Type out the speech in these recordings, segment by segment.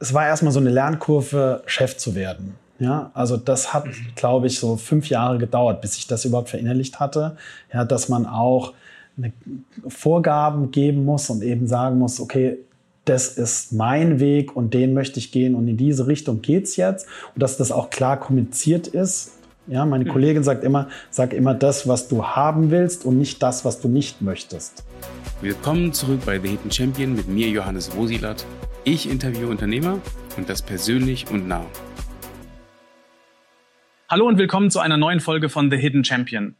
es war erstmal so eine Lernkurve, Chef zu werden. Ja, also das hat, glaube ich, so fünf Jahre gedauert, bis ich das überhaupt verinnerlicht hatte. Ja, dass man auch Vorgaben geben muss und eben sagen muss, okay, das ist mein Weg und den möchte ich gehen und in diese Richtung geht's jetzt. Und dass das auch klar kommuniziert ist. Ja, meine mhm. Kollegin sagt immer, sag immer das, was du haben willst und nicht das, was du nicht möchtest. Willkommen zurück bei The Hidden Champion mit mir, Johannes Rosilat. Ich interviewe Unternehmer und das persönlich und nah. Hallo und willkommen zu einer neuen Folge von The Hidden Champion.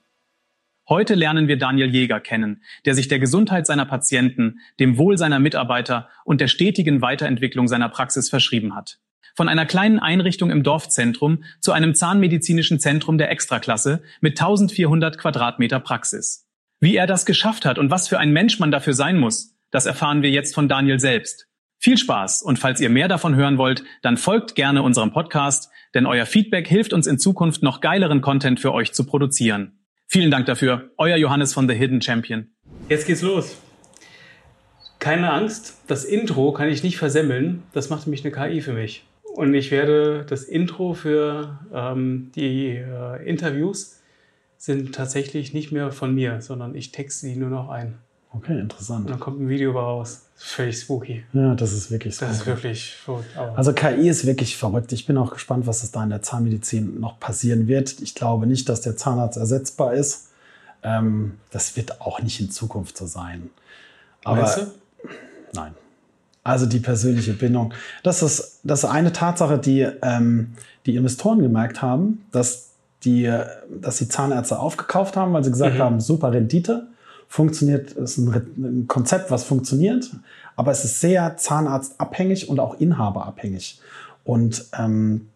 Heute lernen wir Daniel Jäger kennen, der sich der Gesundheit seiner Patienten, dem Wohl seiner Mitarbeiter und der stetigen Weiterentwicklung seiner Praxis verschrieben hat. Von einer kleinen Einrichtung im Dorfzentrum zu einem zahnmedizinischen Zentrum der Extraklasse mit 1400 Quadratmeter Praxis. Wie er das geschafft hat und was für ein Mensch man dafür sein muss, das erfahren wir jetzt von Daniel selbst. Viel Spaß und falls ihr mehr davon hören wollt, dann folgt gerne unserem Podcast, denn euer Feedback hilft uns in Zukunft noch geileren Content für euch zu produzieren. Vielen Dank dafür. Euer Johannes von The Hidden Champion. Jetzt geht's los. Keine Angst, das Intro kann ich nicht versemmeln. Das macht nämlich eine KI für mich. Und ich werde das Intro für ähm, die äh, Interviews sind tatsächlich nicht mehr von mir, sondern ich texte die nur noch ein. Okay, interessant. Und dann kommt ein Video raus. Völlig spooky. Ja, das ist wirklich spooky. Das ist wirklich verrückt. Also KI ist wirklich verrückt. Ich bin auch gespannt, was das da in der Zahnmedizin noch passieren wird. Ich glaube nicht, dass der Zahnarzt ersetzbar ist. Ähm, das wird auch nicht in Zukunft so sein. Aber weißt du? nein. Also die persönliche Bindung. Das ist, das ist eine Tatsache, die ähm, die Investoren gemerkt haben, dass die, dass die Zahnärzte aufgekauft haben, weil sie gesagt mhm. haben, super Rendite funktioniert, ist ein, ein Konzept, was funktioniert, aber es ist sehr zahnarztabhängig und auch inhaberabhängig. Und ähm,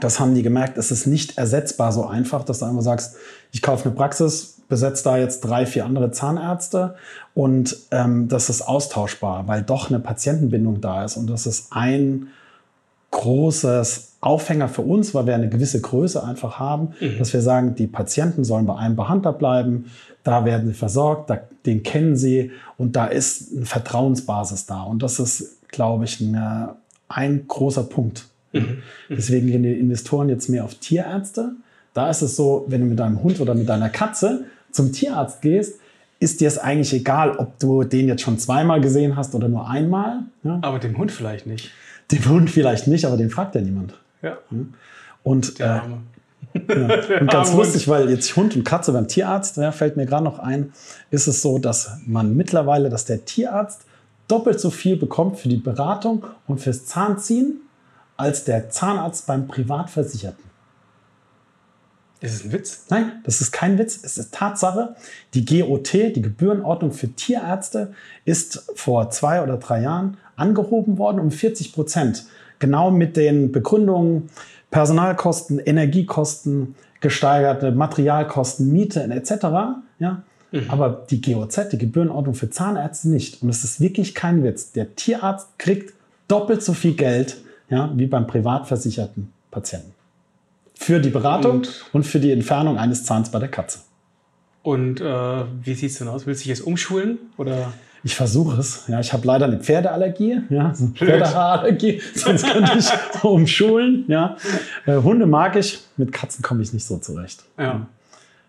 das haben die gemerkt, es ist nicht ersetzbar so einfach, dass du einfach sagst, ich kaufe eine Praxis, besetze da jetzt drei, vier andere Zahnärzte und ähm, das ist austauschbar, weil doch eine Patientenbindung da ist und das ist ein großes Aufhänger für uns, weil wir eine gewisse Größe einfach haben, mhm. dass wir sagen, die Patienten sollen bei einem Behandler bleiben, da werden sie versorgt, da, den kennen sie und da ist eine Vertrauensbasis da. Und das ist, glaube ich, eine, ein großer Punkt. Mhm. mhm. Deswegen gehen die Investoren jetzt mehr auf Tierärzte. Da ist es so, wenn du mit deinem Hund oder mit deiner Katze zum Tierarzt gehst, ist dir es eigentlich egal, ob du den jetzt schon zweimal gesehen hast oder nur einmal. Ja? Aber dem Hund vielleicht nicht. Dem Hund vielleicht nicht, aber den fragt ja niemand. Ja. Und, äh, ja. und ganz lustig, weil jetzt Hund und Katze beim Tierarzt, ja, fällt mir gerade noch ein, ist es so, dass man mittlerweile, dass der Tierarzt doppelt so viel bekommt für die Beratung und fürs Zahnziehen als der Zahnarzt beim Privatversicherten. Ist es ein Witz? Nein, das ist kein Witz. Es ist Tatsache. Die GOT, die Gebührenordnung für Tierärzte, ist vor zwei oder drei Jahren angehoben worden um 40 Prozent. Genau mit den Begründungen Personalkosten, Energiekosten, gesteigerte Materialkosten, Miete etc. Ja? Mhm. Aber die GOZ, die Gebührenordnung für Zahnärzte nicht. Und es ist wirklich kein Witz. Der Tierarzt kriegt doppelt so viel Geld ja, wie beim privatversicherten Patienten. Für die Beratung und, und für die Entfernung eines Zahns bei der Katze. Und äh, wie sieht es denn aus? Willst du dich jetzt umschulen? Oder? Ich versuche es. Ja, ich habe leider eine Pferdeallergie, ja, so eine Pferdehaarallergie, sonst könnte ich umschulen. Ja. Äh, Hunde mag ich, mit Katzen komme ich nicht so zurecht. Ja.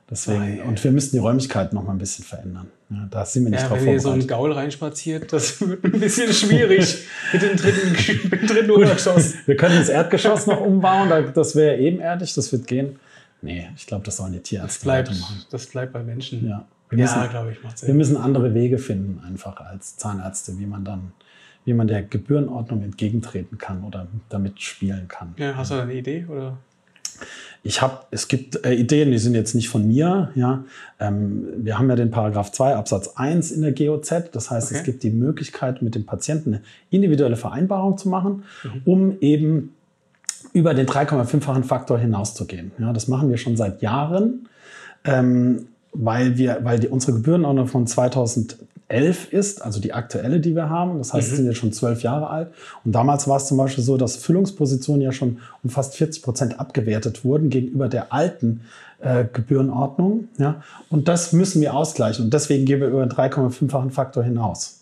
Deswegen, und wir müssen die Räumlichkeiten noch mal ein bisschen verändern. Ja, da sind wir nicht ja, drauf wenn vorbereitet. Wenn ihr so ein Gaul reinspaziert, das wird ein bisschen schwierig mit dem dritten, mit dem dritten Obergeschoss. wir können das Erdgeschoss noch umbauen, das wäre ebenerdig, das wird gehen. Nee, ich glaube, das sollen die Tierärzte das bleibt, machen. Das bleibt bei Menschen. Ja, wir müssen, ja glaube ich, macht Sinn. Wir müssen andere Wege finden, einfach als Zahnärzte, wie man dann, wie man der Gebührenordnung entgegentreten kann oder damit spielen kann. Ja, hast du da eine Idee? Oder? Ich habe, es gibt äh, Ideen, die sind jetzt nicht von mir. Ja, ähm, wir haben ja den Paragraph 2 Absatz 1 in der GOZ. Das heißt, okay. es gibt die Möglichkeit, mit dem Patienten eine individuelle Vereinbarung zu machen, mhm. um eben über den 3,5-fachen Faktor hinauszugehen. Ja, das machen wir schon seit Jahren, ähm, weil wir, weil die, unsere Gebührenordnung von 2000 11 ist, also die aktuelle, die wir haben. Das heißt, mhm. sie sind jetzt schon zwölf Jahre alt. Und damals war es zum Beispiel so, dass Füllungspositionen ja schon um fast 40 Prozent abgewertet wurden gegenüber der alten äh, Gebührenordnung. Ja? Und das müssen wir ausgleichen. Und deswegen gehen wir über einen 3,5-fachen Faktor hinaus.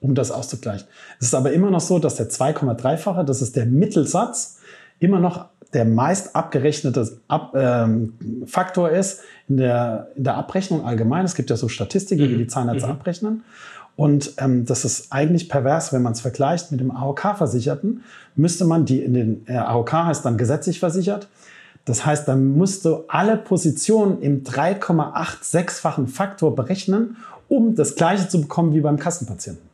um das auszugleichen. Es ist aber immer noch so, dass der 2,3-fache, das ist der Mittelsatz, immer noch der meist abgerechnete Ab, ähm, Faktor ist in der, in der Abrechnung allgemein. Es gibt ja so Statistiken, mhm. wie die Zahnärzte mhm. abrechnen. Und ähm, das ist eigentlich pervers, wenn man es vergleicht mit dem AOK-Versicherten, müsste man die in den äh, AOK heißt dann gesetzlich versichert. Das heißt, dann musst du alle Positionen im 3,86-fachen Faktor berechnen, um das gleiche zu bekommen wie beim Kassenpatienten.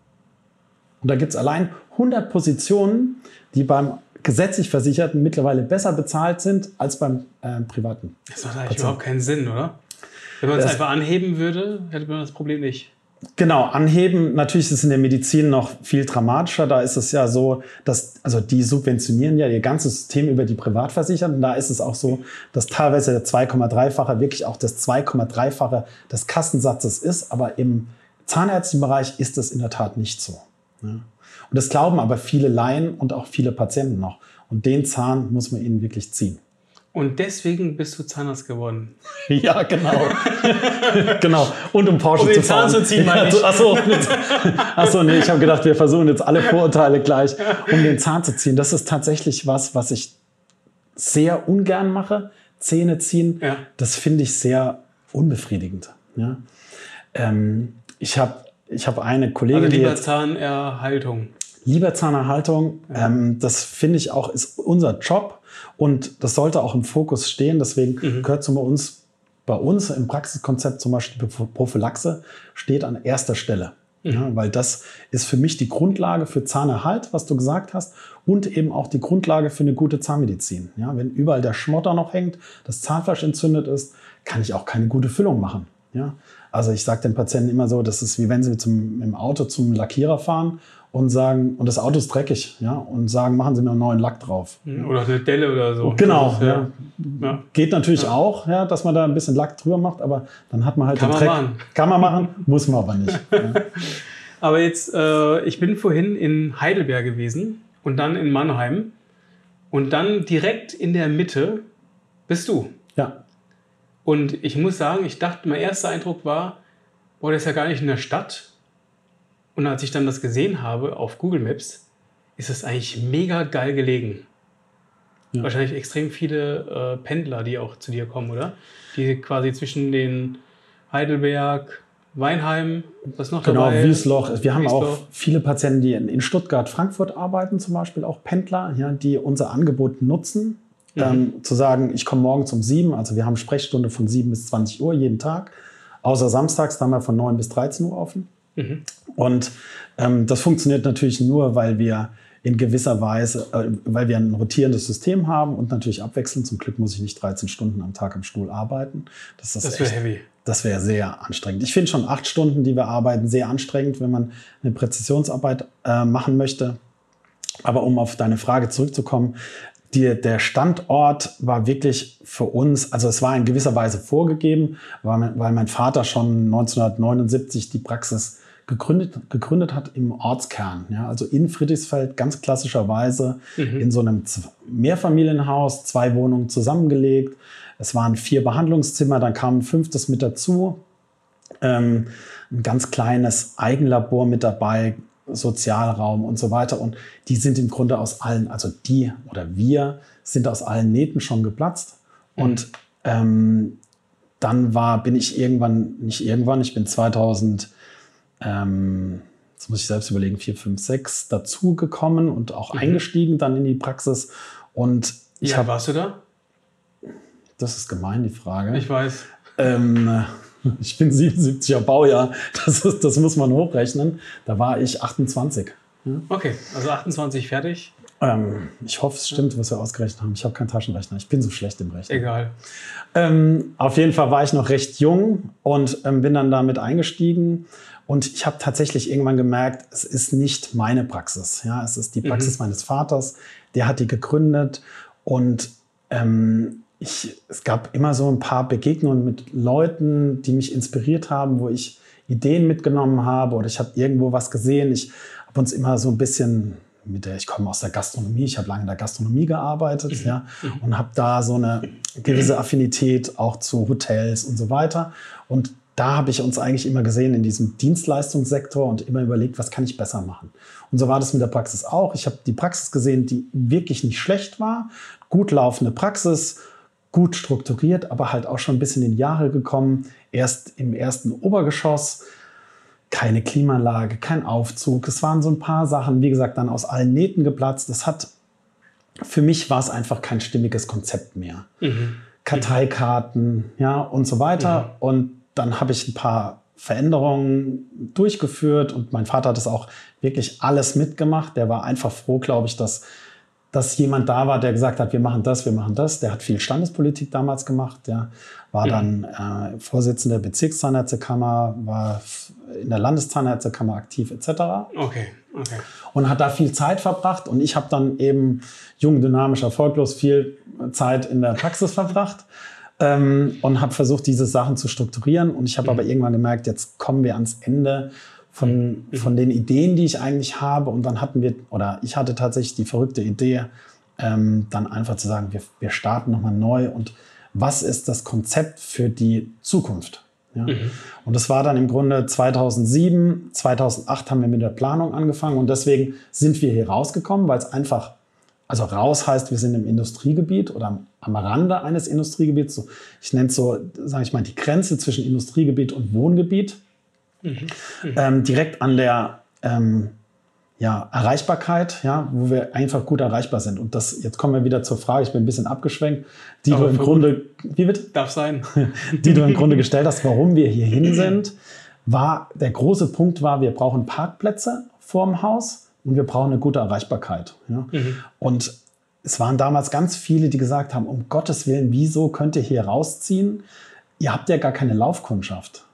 Und da gibt es allein 100 Positionen, die beim gesetzlich Versicherten mittlerweile besser bezahlt sind als beim äh, privaten. Das macht eigentlich Patienten. überhaupt keinen Sinn, oder? Wenn man es einfach anheben würde, hätte man das Problem nicht. Genau, anheben, natürlich ist es in der Medizin noch viel dramatischer. Da ist es ja so, dass, also die subventionieren ja ihr ganzes System über die Privatversicherten. Da ist es auch so, dass teilweise der 2,3-fache wirklich auch das 2,3-fache des Kassensatzes ist. Aber im zahnärztlichen Bereich ist das in der Tat nicht so. Und das glauben aber viele Laien und auch viele Patienten noch. Und den Zahn muss man ihnen wirklich ziehen. Und deswegen bist du Zahnarzt geworden. ja, genau. genau. Und um Porsche um zu fahren. Zahn zu ziehen, meine ich. Achso, achso, nee, ich habe gedacht, wir versuchen jetzt alle Vorurteile gleich, um den Zahn zu ziehen. Das ist tatsächlich was, was ich sehr ungern mache. Zähne ziehen, ja. das finde ich sehr unbefriedigend. Ja? Ähm, ich habe ich hab eine Kollegin. Also lieber Zahnerhaltung. Lieber Zahnerhaltung, ja. ähm, das finde ich auch, ist unser Job und das sollte auch im Fokus stehen. Deswegen mhm. gehört zu uns, bei uns im Praxiskonzept zum Beispiel Prophylaxe steht an erster Stelle. Mhm. Ja, weil das ist für mich die Grundlage für Zahnerhalt, was du gesagt hast, und eben auch die Grundlage für eine gute Zahnmedizin. Ja, wenn überall der Schmotter noch hängt, das Zahnfleisch entzündet ist, kann ich auch keine gute Füllung machen. Ja, also ich sage den Patienten immer so, das ist wie wenn sie zum, im Auto zum Lackierer fahren und sagen, und das Auto ist dreckig, ja, und sagen, machen Sie mir einen neuen Lack drauf. Mhm. Oder eine Delle oder so. Genau, ist, ja. ja. Geht natürlich ja. auch, ja, dass man da ein bisschen Lack drüber macht, aber dann hat man halt Kann den man Dreck. Machen. Kann man machen, muss man aber nicht. Aber jetzt, äh, ich bin vorhin in Heidelberg gewesen und dann in Mannheim und dann direkt in der Mitte bist du. Ja. Und ich muss sagen, ich dachte, mein erster Eindruck war, boah, das ist ja gar nicht in der Stadt, und als ich dann das gesehen habe auf Google Maps, ist es eigentlich mega geil gelegen. Ja. Wahrscheinlich extrem viele äh, Pendler, die auch zu dir kommen, oder? Die quasi zwischen den Heidelberg, Weinheim, was noch genau, dabei? Genau, Wiesloch. Wir haben Wiesloch. auch viele Patienten, die in, Stuttgart, Frankfurt arbeiten, zum Beispiel auch Pendler, ja, die unser Angebot nutzen. Mhm. Ähm, zu sagen, ich komme morgens um sieben, also wir haben Sprechstunde von sieben bis 20 Uhr jeden Tag. Außer samstags, dann haben wir von neun bis 13 Uhr offen. Mhm. Und ähm, das funktioniert natürlich nur, weil wir in gewisser Weise, äh, weil wir ein rotierendes System haben und natürlich abwechselnd. Zum Glück muss ich nicht 13 Stunden am Tag am Stuhl arbeiten. Das, das wäre heavy. Das wäre sehr anstrengend. Ich finde schon acht Stunden, die wir arbeiten, sehr anstrengend, wenn man eine Präzisionsarbeit äh, machen möchte. Aber um auf deine Frage zurückzukommen, die, der Standort war wirklich für uns, also es war in gewisser Weise vorgegeben, weil, weil mein Vater schon 1979 die Praxis gegründet, gegründet hat im Ortskern. Ja, also in Friedrichsfeld ganz klassischerweise mhm. in so einem Mehrfamilienhaus, zwei Wohnungen zusammengelegt. Es waren vier Behandlungszimmer, dann kam ein fünftes mit dazu. Ähm, ein ganz kleines Eigenlabor mit dabei, Sozialraum und so weiter. Und die sind im Grunde aus allen, also die oder wir sind aus allen Nähten schon geplatzt. Mhm. Und ähm, dann war, bin ich irgendwann, nicht irgendwann, ich bin 2000, ähm, jetzt muss ich selbst überlegen, 4, 5, 6 dazugekommen und auch mhm. eingestiegen dann in die Praxis. Und ich ja, hab, warst du da? Das ist gemein, die Frage. Ich weiß. Ähm, ich bin 77er Baujahr, das, ist, das muss man hochrechnen. Da war ich 28. Ja? Okay, also 28 fertig. Ähm, ich hoffe, es stimmt, was wir ausgerechnet haben. Ich habe keinen Taschenrechner. Ich bin so schlecht im Rechnen. Egal. Ähm, auf jeden Fall war ich noch recht jung und ähm, bin dann damit eingestiegen. Und ich habe tatsächlich irgendwann gemerkt, es ist nicht meine Praxis. Ja, es ist die Praxis mhm. meines Vaters. Der hat die gegründet und ähm, ich, es gab immer so ein paar Begegnungen mit Leuten, die mich inspiriert haben, wo ich Ideen mitgenommen habe oder ich habe irgendwo was gesehen. Ich habe uns immer so ein bisschen mit der ich komme aus der Gastronomie, ich habe lange in der Gastronomie gearbeitet, mhm. ja, und habe da so eine gewisse Affinität auch zu Hotels und so weiter. Und da habe ich uns eigentlich immer gesehen in diesem Dienstleistungssektor und immer überlegt, was kann ich besser machen. Und so war das mit der Praxis auch. Ich habe die Praxis gesehen, die wirklich nicht schlecht war, gut laufende Praxis, gut strukturiert, aber halt auch schon ein bisschen in die Jahre gekommen. Erst im ersten Obergeschoss, keine Klimaanlage, kein Aufzug. Es waren so ein paar Sachen, wie gesagt, dann aus allen Nähten geplatzt. Das hat, für mich war es einfach kein stimmiges Konzept mehr. Mhm. Karteikarten, ja, und so weiter. Mhm. Und dann habe ich ein paar Veränderungen durchgeführt und mein Vater hat das auch wirklich alles mitgemacht. Der war einfach froh, glaube ich, dass dass jemand da war, der gesagt hat, wir machen das, wir machen das. Der hat viel Standespolitik damals gemacht. Der war dann äh, Vorsitzender der Bezirkszahnärztekammer, war in der Landeszahnärztekammer aktiv etc. Okay, okay. Und hat da viel Zeit verbracht. Und ich habe dann eben jung, dynamisch, erfolglos viel Zeit in der Praxis verbracht. Ähm, und habe versucht, diese Sachen zu strukturieren. Und ich habe mhm. aber irgendwann gemerkt, jetzt kommen wir ans Ende von, mhm. von den Ideen, die ich eigentlich habe. Und dann hatten wir, oder ich hatte tatsächlich die verrückte Idee, ähm, dann einfach zu sagen, wir, wir starten nochmal neu und was ist das Konzept für die Zukunft? Ja? Mhm. Und das war dann im Grunde 2007, 2008 haben wir mit der Planung angefangen und deswegen sind wir hier rausgekommen, weil es einfach, also raus heißt, wir sind im Industriegebiet oder am, Rande eines Industriegebiets. So, ich nenne es so, sage ich mal, die Grenze zwischen Industriegebiet und Wohngebiet. Mhm. Ähm, direkt an der ähm, ja, Erreichbarkeit, ja, wo wir einfach gut erreichbar sind. Und das, jetzt kommen wir wieder zur Frage, ich bin ein bisschen abgeschwenkt, die Aber du im Grunde, wie wird? Darf sein. die du im Grunde gestellt hast, warum wir hier hin sind, war, der große Punkt war, wir brauchen Parkplätze vorm Haus und wir brauchen eine gute Erreichbarkeit. Ja? Mhm. Und es waren damals ganz viele, die gesagt haben, um Gottes Willen, wieso könnt ihr hier rausziehen? Ihr habt ja gar keine Laufkundschaft.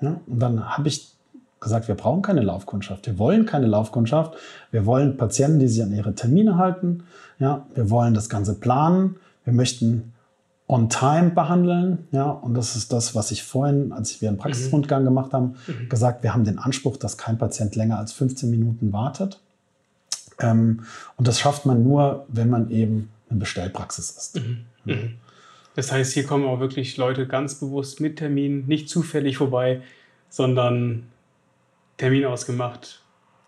Ja? Und dann habe ich gesagt, wir brauchen keine Laufkundschaft. Wir wollen keine Laufkundschaft. Wir wollen Patienten, die sich an ihre Termine halten. Ja? Wir wollen das Ganze planen. Wir möchten on time behandeln. Ja? Und das ist das, was ich vorhin, als wir einen Praxisrundgang mhm. gemacht haben, mhm. gesagt, wir haben den Anspruch, dass kein Patient länger als 15 Minuten wartet. Ähm, und das schafft man nur, wenn man eben eine Bestellpraxis ist. Mhm. Mhm. Das heißt, hier kommen auch wirklich Leute ganz bewusst mit Termin, nicht zufällig vorbei, sondern Termin ausgemacht.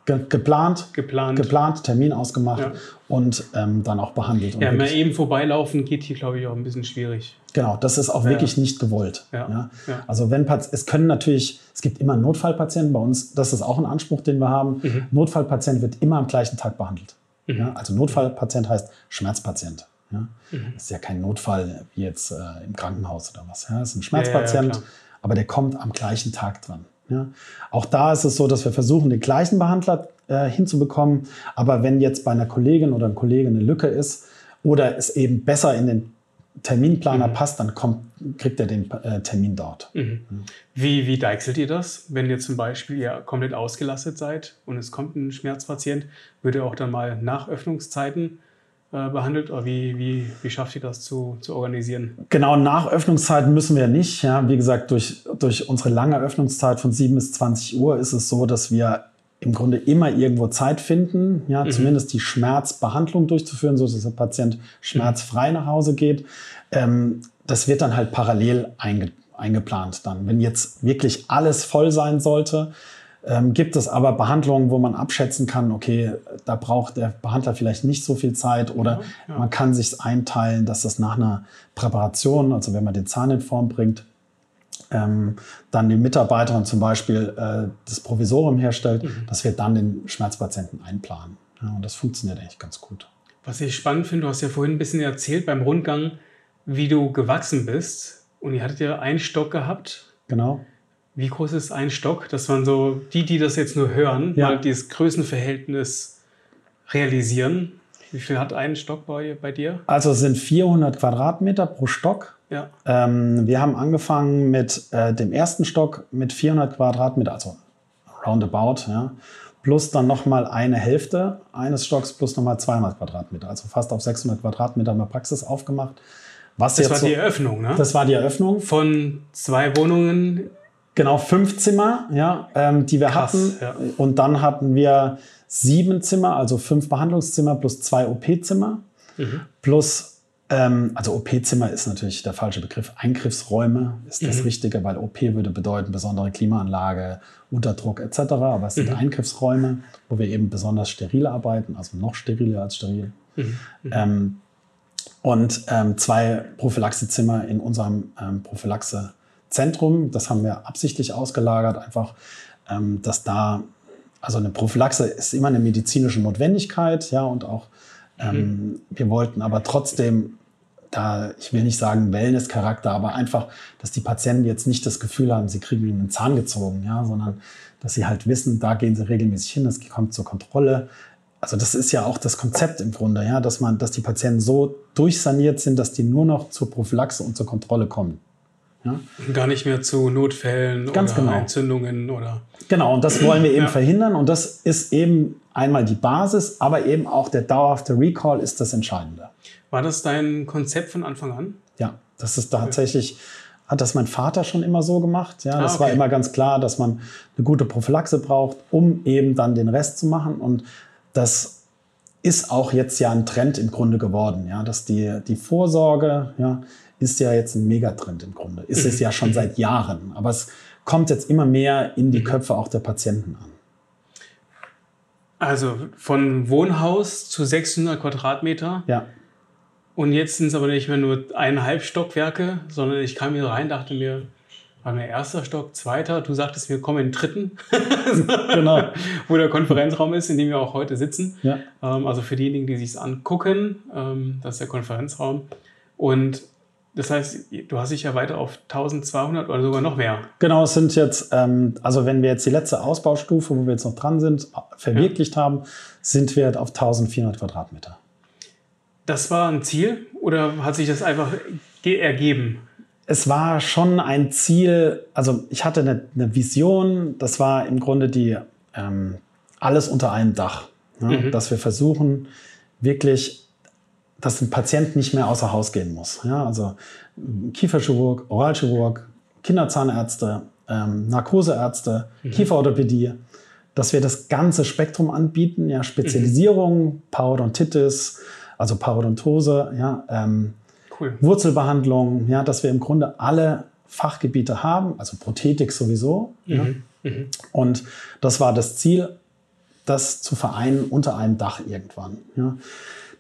Ge geplant, geplant, geplant, Termin ausgemacht ja. und ähm, dann auch behandelt. ja, mal eben vorbeilaufen geht hier, glaube ich, auch ein bisschen schwierig. Genau, das ist auch ja. wirklich nicht gewollt. Ja. Also wenn es können natürlich, es gibt immer Notfallpatienten bei uns, das ist auch ein Anspruch, den wir haben. Mhm. Notfallpatient wird immer am gleichen Tag behandelt. Mhm. Also Notfallpatient heißt Schmerzpatient. Mhm. Das ist ja kein Notfall wie jetzt äh, im Krankenhaus oder was. Ja? Das ist ein Schmerzpatient, aber der kommt am gleichen Tag dran. Auch da ist es so, dass wir versuchen, den gleichen Behandler äh, hinzubekommen. Aber wenn jetzt bei einer Kollegin oder einem Kollegen eine Lücke ist oder es eben besser in den Terminplaner mhm. passt, dann kommt, kriegt er den äh, Termin dort. Mhm. Wie, wie deichselt ihr das? Wenn ihr zum Beispiel ihr komplett ausgelastet seid und es kommt ein Schmerzpatient, würde ihr auch dann mal nach Öffnungszeiten äh, behandelt? Oder wie, wie, wie schafft ihr das zu, zu organisieren? Genau, nach Öffnungszeiten müssen wir nicht. Ja. Wie gesagt, durch, durch unsere lange Öffnungszeit von 7 bis 20 Uhr ist es so, dass wir im Grunde immer irgendwo Zeit finden, ja, mhm. zumindest die Schmerzbehandlung durchzuführen, so dass der Patient schmerzfrei nach Hause geht. Ähm, das wird dann halt parallel einge eingeplant dann. Wenn jetzt wirklich alles voll sein sollte, ähm, gibt es aber Behandlungen, wo man abschätzen kann, okay, da braucht der Behandler vielleicht nicht so viel Zeit oder ja, ja. man kann sich einteilen, dass das nach einer Präparation, also wenn man den Zahn in Form bringt, ähm, dann die Mitarbeiterin zum Beispiel äh, das Provisorium herstellt, mhm. dass wir dann den Schmerzpatienten einplanen. Ja, und das funktioniert eigentlich ganz gut. Was ich spannend finde, du hast ja vorhin ein bisschen erzählt beim Rundgang, wie du gewachsen bist. Und ihr hattet ja einen Stock gehabt. Genau. Wie groß ist ein Stock? Das waren so die, die das jetzt nur hören, ja. mal dieses Größenverhältnis realisieren. Wie viel hat ein Stock bei, bei dir? Also es sind 400 Quadratmeter pro Stock. Ja. Ähm, wir haben angefangen mit äh, dem ersten Stock mit 400 Quadratmeter, also roundabout, ja, plus dann nochmal eine Hälfte eines Stocks plus nochmal 200 Quadratmeter, also fast auf 600 Quadratmeter wir Praxis aufgemacht. Was das war so, die Eröffnung, ne? Das war die Eröffnung. Von zwei Wohnungen Genau, fünf Zimmer, ja, ähm, die wir Krass, hatten. Ja. Und dann hatten wir sieben Zimmer, also fünf Behandlungszimmer plus zwei OP-Zimmer, mhm. plus Ähm, also OP-Zimmer ist natürlich der falsche Begriff. Eingriffsräume ist das Mhm. Richtige, weil OP würde bedeuten besondere Klimaanlage, Unterdruck etc. Aber es sind Mhm. Eingriffsräume, wo wir eben besonders steril arbeiten, also noch steriler als steril. Mhm. Ähm, und ähm, zwei Prophylaxezimmer in unserem ähm, Prophylaxezentrum. Das haben wir absichtlich ausgelagert, einfach, ähm, dass da, also eine Prophylaxe ist immer eine medizinische Notwendigkeit, ja, und auch ähm, wir wollten aber trotzdem da, ich will nicht sagen Wellness-Charakter, aber einfach, dass die Patienten jetzt nicht das Gefühl haben, sie kriegen einen Zahn gezogen, ja, sondern dass sie halt wissen, da gehen sie regelmäßig hin, es kommt zur Kontrolle. Also das ist ja auch das Konzept im Grunde, ja, dass man, dass die Patienten so durchsaniert sind, dass die nur noch zur Prophylaxe und zur Kontrolle kommen. Ja? Gar nicht mehr zu Notfällen Ganz oder genau. Entzündungen oder. Genau, und das wollen wir eben Ja. verhindern. Und das ist eben einmal die Basis, aber eben auch der dauerhafte Recall ist das Entscheidende. War das dein Konzept von Anfang an? Ja, das ist tatsächlich, hat das mein Vater schon immer so gemacht. Ja, Ah, das war okay. immer ganz klar, dass man eine gute Prophylaxe braucht, um eben dann den Rest zu machen. Und das ist auch jetzt ja ein Trend im Grunde geworden. Ja, dass die, die Vorsorge, ja, ist ja jetzt ein Megatrend im Grunde. Ist es ja schon seit Jahren. Aber es kommt jetzt immer mehr in die Köpfe auch der Patienten an. Also von Wohnhaus zu 600 Quadratmeter. Ja. Und jetzt sind es aber nicht mehr nur eineinhalb Stockwerke, sondern ich kam hier rein, dachte mir, war mir erster Stock, zweiter. Du sagtest mir, komm in den dritten, Genau. wo der Konferenzraum ist, in dem wir auch heute sitzen. Ja. Ähm, also für diejenigen, die sich angucken, ähm, das ist der Konferenzraum. Und das heißt, du hast dich ja weiter auf 1200 oder sogar noch mehr. Genau, es sind jetzt, ähm, also wenn wir jetzt die letzte Ausbaustufe, wo wir jetzt noch dran sind, verwirklicht haben, sind wir auf 1400 Quadratmeter. Das war ein Ziel oder hat sich das einfach ge- ergeben? Es war schon ein Ziel, also ich hatte eine, eine Vision, das war im Grunde die ähm, alles unter einem Dach. Ja, Mhm. Dass wir versuchen, wirklich, dass ein Patient nicht mehr außer Haus gehen muss. Ja, also Kieferchirurg, Oralchirurg, Kinderzahnärzte, ähm, Narkoseärzte, Kieferorthopädie, dass wir das ganze Spektrum anbieten, ja, Spezialisierung, Parodontitis, also Parodontose, ja, ähm, Cool. Wurzelbehandlung, ja, dass wir im Grunde alle Fachgebiete haben, also Prothetik sowieso. Ja. Mhm. Mhm. Und das war das Ziel, das zu vereinen unter einem Dach irgendwann. Ja.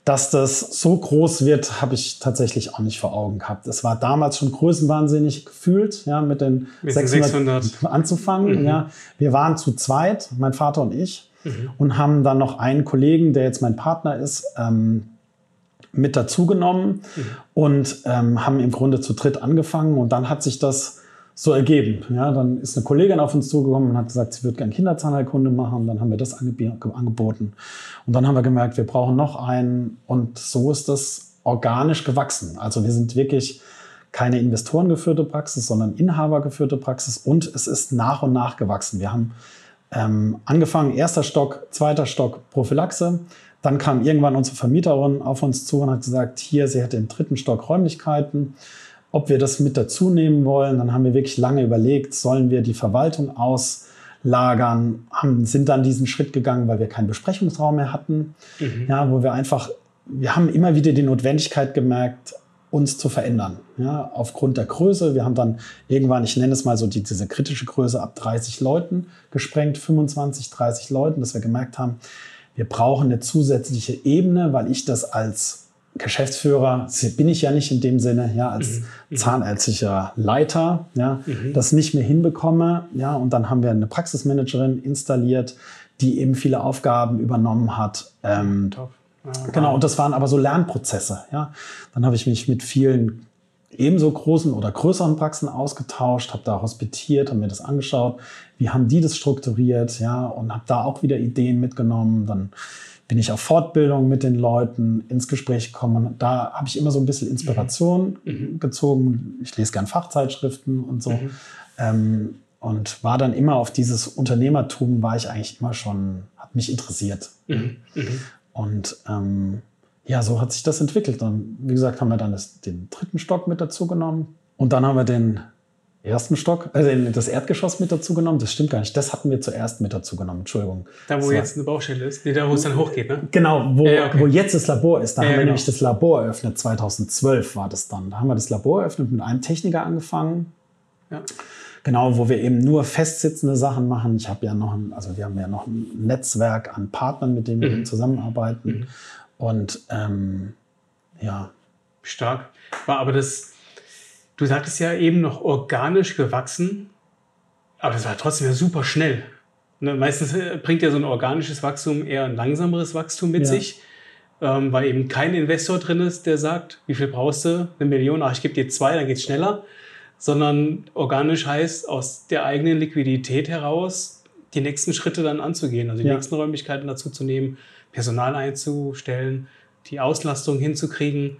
Dass das so groß wird, habe ich tatsächlich auch nicht vor Augen gehabt. Es war damals schon größenwahnsinnig gefühlt, ja, mit den Mit den 600, 600. anzufangen. Mhm. Ja. Wir waren zu zweit, mein Vater und ich, Mhm. und haben dann noch einen Kollegen, der jetzt mein Partner ist, ähm, mit dazugenommen und ähm, haben im Grunde zu dritt angefangen und dann hat sich das so ergeben. Ja, dann ist eine Kollegin auf uns zugekommen und hat gesagt, sie würde gerne Kinderzahnheilkunde machen. Dann haben wir das angeb- angeboten und dann haben wir gemerkt, wir brauchen noch einen und so ist das organisch gewachsen. Also wir sind wirklich keine investorengeführte Praxis, sondern inhabergeführte Praxis und es ist nach und nach gewachsen. Wir haben ähm, angefangen, erster Stock, zweiter Stock Prophylaxe. Dann kam irgendwann unsere Vermieterin auf uns zu und hat gesagt, hier, sie hätte im dritten Stock Räumlichkeiten, ob wir das mit dazu nehmen wollen. Dann haben wir wirklich lange überlegt, sollen wir die Verwaltung auslagern, haben, sind dann diesen Schritt gegangen, weil wir keinen Besprechungsraum mehr hatten, Mhm. ja, wo wir einfach, wir haben immer wieder die Notwendigkeit gemerkt, uns zu verändern. Ja, aufgrund der Größe. Wir haben dann irgendwann, ich nenne es mal so die, diese kritische Größe ab 30 Leuten gesprengt, 25, 30 Leuten, dass wir gemerkt haben, wir brauchen eine zusätzliche Ebene, weil ich das als Geschäftsführer, bin ich ja nicht in dem Sinne, ja, als zahnärztlicher Leiter, ja, Mhm. das nicht mehr hinbekomme, ja, und dann haben wir eine Praxismanagerin installiert, die eben viele Aufgaben übernommen hat. Ähm, Top. Ja, Genau, und das waren aber so Lernprozesse. Ja. Dann habe ich mich mit vielen ebenso großen oder größeren Praxen ausgetauscht, habe da hospitiert, habe mir das angeschaut, wie haben die das strukturiert, ja, und habe da auch wieder Ideen mitgenommen. Dann bin ich auf Fortbildung mit den Leuten ins Gespräch gekommen. Da habe ich immer so ein bisschen Inspiration gezogen. Ich lese gern Fachzeitschriften und so. Ähm, und war dann immer auf dieses Unternehmertum, war ich eigentlich immer schon, hat mich interessiert. Mhm. Mhm. Und ähm, ja, so hat sich das entwickelt. Und wie gesagt, haben wir dann das, den dritten Stock mit dazu genommen. Und dann haben wir den ersten Stock, also das Erdgeschoss mit dazu genommen. Das stimmt gar nicht. Das hatten wir zuerst mit dazu genommen. Entschuldigung. Da, wo war- jetzt eine Baustelle ist? Nee, da, wo es dann hochgeht, ne? Genau, wo, Ja, okay. wo jetzt das Labor ist. Da Ja, haben wir genau. nämlich das Labor eröffnet. 2012 war das dann. Da haben wir das Labor eröffnet, mit einem Techniker angefangen. Ja. Genau, wo wir eben nur festsitzende Sachen machen. Ich habe ja noch ein, also wir haben ja noch ein Netzwerk an Partnern, mit denen wir Mhm. zusammenarbeiten. Und ähm, ja, Stark. War aber das, du sagtest ja eben noch organisch gewachsen, aber das war trotzdem ja super schnell. Ne, meistens äh, bringt ja so ein organisches Wachstum eher ein langsameres Wachstum mit Ja. sich, ähm, weil eben kein Investor drin ist, der sagt, wie viel brauchst du? Eine Million, ach, ich gebe dir zwei, dann geht's schneller. Sondern organisch heißt, aus der eigenen Liquidität heraus die nächsten Schritte dann anzugehen, also die Ja. nächsten Räumlichkeiten dazu zu nehmen, Personal einzustellen, die Auslastung hinzukriegen.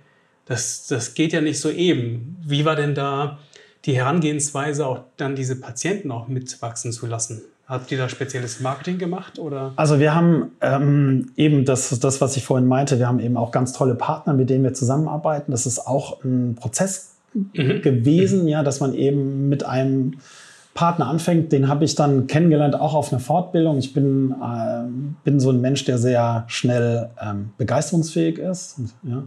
Das, das geht ja nicht so eben. Wie war denn da die Herangehensweise, auch dann diese Patienten auch mitwachsen zu lassen? Habt ihr da spezielles Marketing gemacht oder? Also wir haben ähm, eben das, das, was ich vorhin meinte, wir haben eben auch ganz tolle Partner, mit denen wir zusammenarbeiten. Das ist auch ein Prozess gewesen, ja, dass man eben mit einem Partner anfängt. Den habe ich dann kennengelernt, auch auf einer Fortbildung. Ich bin, ähm, bin so ein Mensch, der sehr schnell ähm, begeisterungsfähig ist. Und, ja.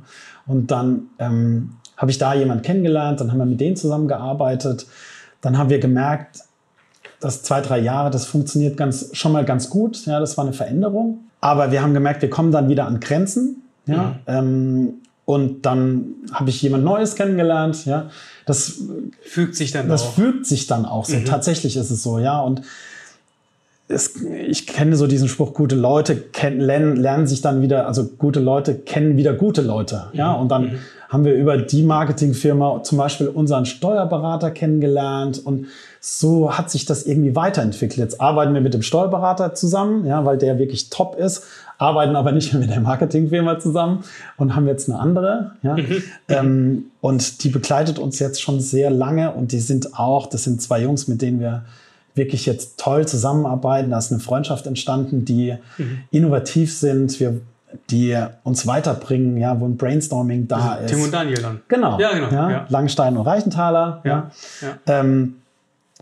und dann ähm, habe ich da jemanden kennengelernt, dann haben wir mit denen zusammengearbeitet. Dann haben wir gemerkt, das zwei, drei Jahre, das funktioniert ganz, schon mal ganz gut. Ja, das war eine Veränderung. Aber wir haben gemerkt, wir kommen dann wieder an Grenzen. Ja, ähm, und dann habe ich jemand Neues kennengelernt. Ja, das, Fügt sich dann das auch. fügt sich dann auch so. Tatsächlich ist es so. Ja, und es, ich kenne so diesen Spruch, gute Leute kennen, lernen, lernen sich dann wieder, also gute Leute kennen wieder gute Leute. Ja, und dann haben wir über die Marketingfirma zum Beispiel unseren Steuerberater kennengelernt und so hat sich das irgendwie weiterentwickelt. Jetzt arbeiten wir mit dem Steuerberater zusammen, ja, weil der wirklich top ist, arbeiten aber nicht mehr mit der Marketingfirma zusammen und haben jetzt eine andere. Ja. Ähm, und die begleitet uns jetzt schon sehr lange und die sind auch, das sind zwei Jungs, mit denen wir wirklich jetzt toll zusammenarbeiten. Da ist eine Freundschaft entstanden, die innovativ sind, wir, die uns weiterbringen, ja, wo ein Brainstorming da ist. Tim und Daniel dann. Genau. Ja, genau, Ja, ja. Langenstein und Reichenthaler. Ja, Ja. Ähm,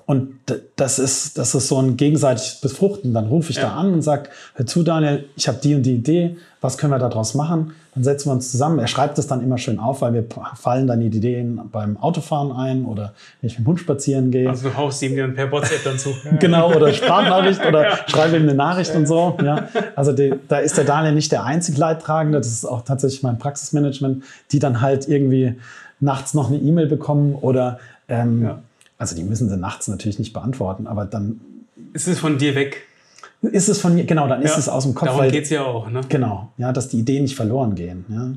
und das ist, das ist so ein gegenseitiges Befruchten. Dann rufe ich Ja. da an und sage, hör zu, Daniel, ich habe die und die Idee, was können wir daraus machen? Dann setzen wir uns zusammen. Er schreibt es dann immer schön auf, weil wir fallen dann die Ideen beim Autofahren ein oder wenn ich mit dem Hund spazieren gehe. Also du haust ihm dann per WhatsApp dann zu. Genau, oder Sprachnachricht oder schreibe ihm eine Nachricht und so. Ja. Also die, da ist der Daniel nicht der einzig Leidtragende, das ist auch tatsächlich mein Praxismanagement, die dann halt irgendwie nachts noch eine E-Mail bekommen oder ähm, Ja. Also die müssen sie nachts natürlich nicht beantworten, aber dann Es ist von dir weg. ist es von mir, genau, dann ist Ja. es aus dem Kopf. Darum geht es ja auch. Ne? Genau, ja, dass die Ideen nicht verloren gehen. Ja.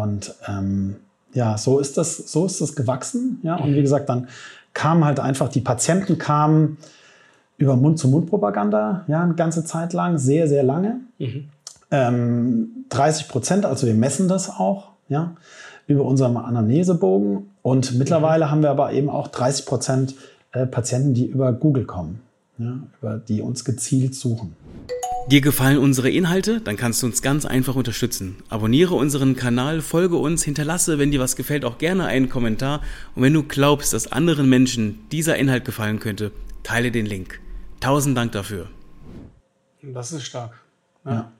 Und ähm, ja, so ist das, so ist das gewachsen. Ja. Und wie gesagt, dann kamen halt einfach, die Patienten kamen über Mund-zu-Mund-Propaganda, ja, eine ganze Zeit lang, sehr, sehr lange. Ähm, 30 Prozent, also wir messen das auch, ja, über unseren Anamnesebogen. Und mittlerweile haben wir aber eben auch 30 Prozent äh, Patienten, die über Google kommen, ja, über die uns gezielt suchen. Dir gefallen unsere Inhalte? Dann kannst du uns ganz einfach unterstützen. Abonniere unseren Kanal, folge uns, hinterlasse, wenn dir was gefällt, auch gerne einen Kommentar. Und wenn du glaubst, dass anderen Menschen dieser Inhalt gefallen könnte, teile den Link. Tausend Dank dafür. Das ist stark. Ja. Ja.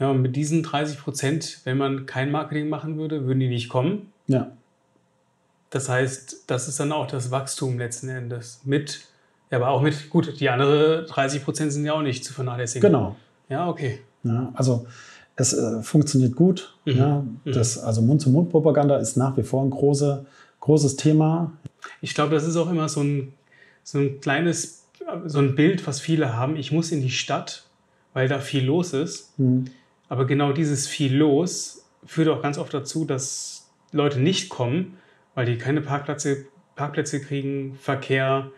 Ja, und mit diesen 30 Prozent, wenn man kein Marketing machen würde, würden die nicht kommen. Ja, Das heißt, das ist dann auch das Wachstum letzten Endes. Mit, ja, aber auch mit, gut, die andere 30 Prozent sind ja auch nicht zu vernachlässigen. genau. Ja, okay. Ja, also es äh, funktioniert gut. Mhm. Ja, das, also Mund-zu-Mund-Propaganda ist nach wie vor ein große, großes Thema. Ich glaube, das ist auch immer so ein, so ein kleines, so ein Bild, was viele haben. Ich muss in die Stadt, weil da viel los ist. Hm. Aber genau dieses viel los führt auch ganz oft dazu, dass Leute nicht kommen, weil die keine Parkplätze, Parkplätze kriegen, Verkehr.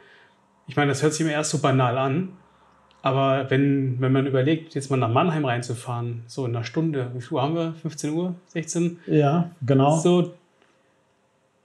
Ich meine, das hört sich immer erst so banal an. Aber wenn, wenn man überlegt, jetzt mal nach Mannheim reinzufahren, so in einer Stunde, wie viel Uhr haben wir? 15 Uhr? 16? Ja, genau. So,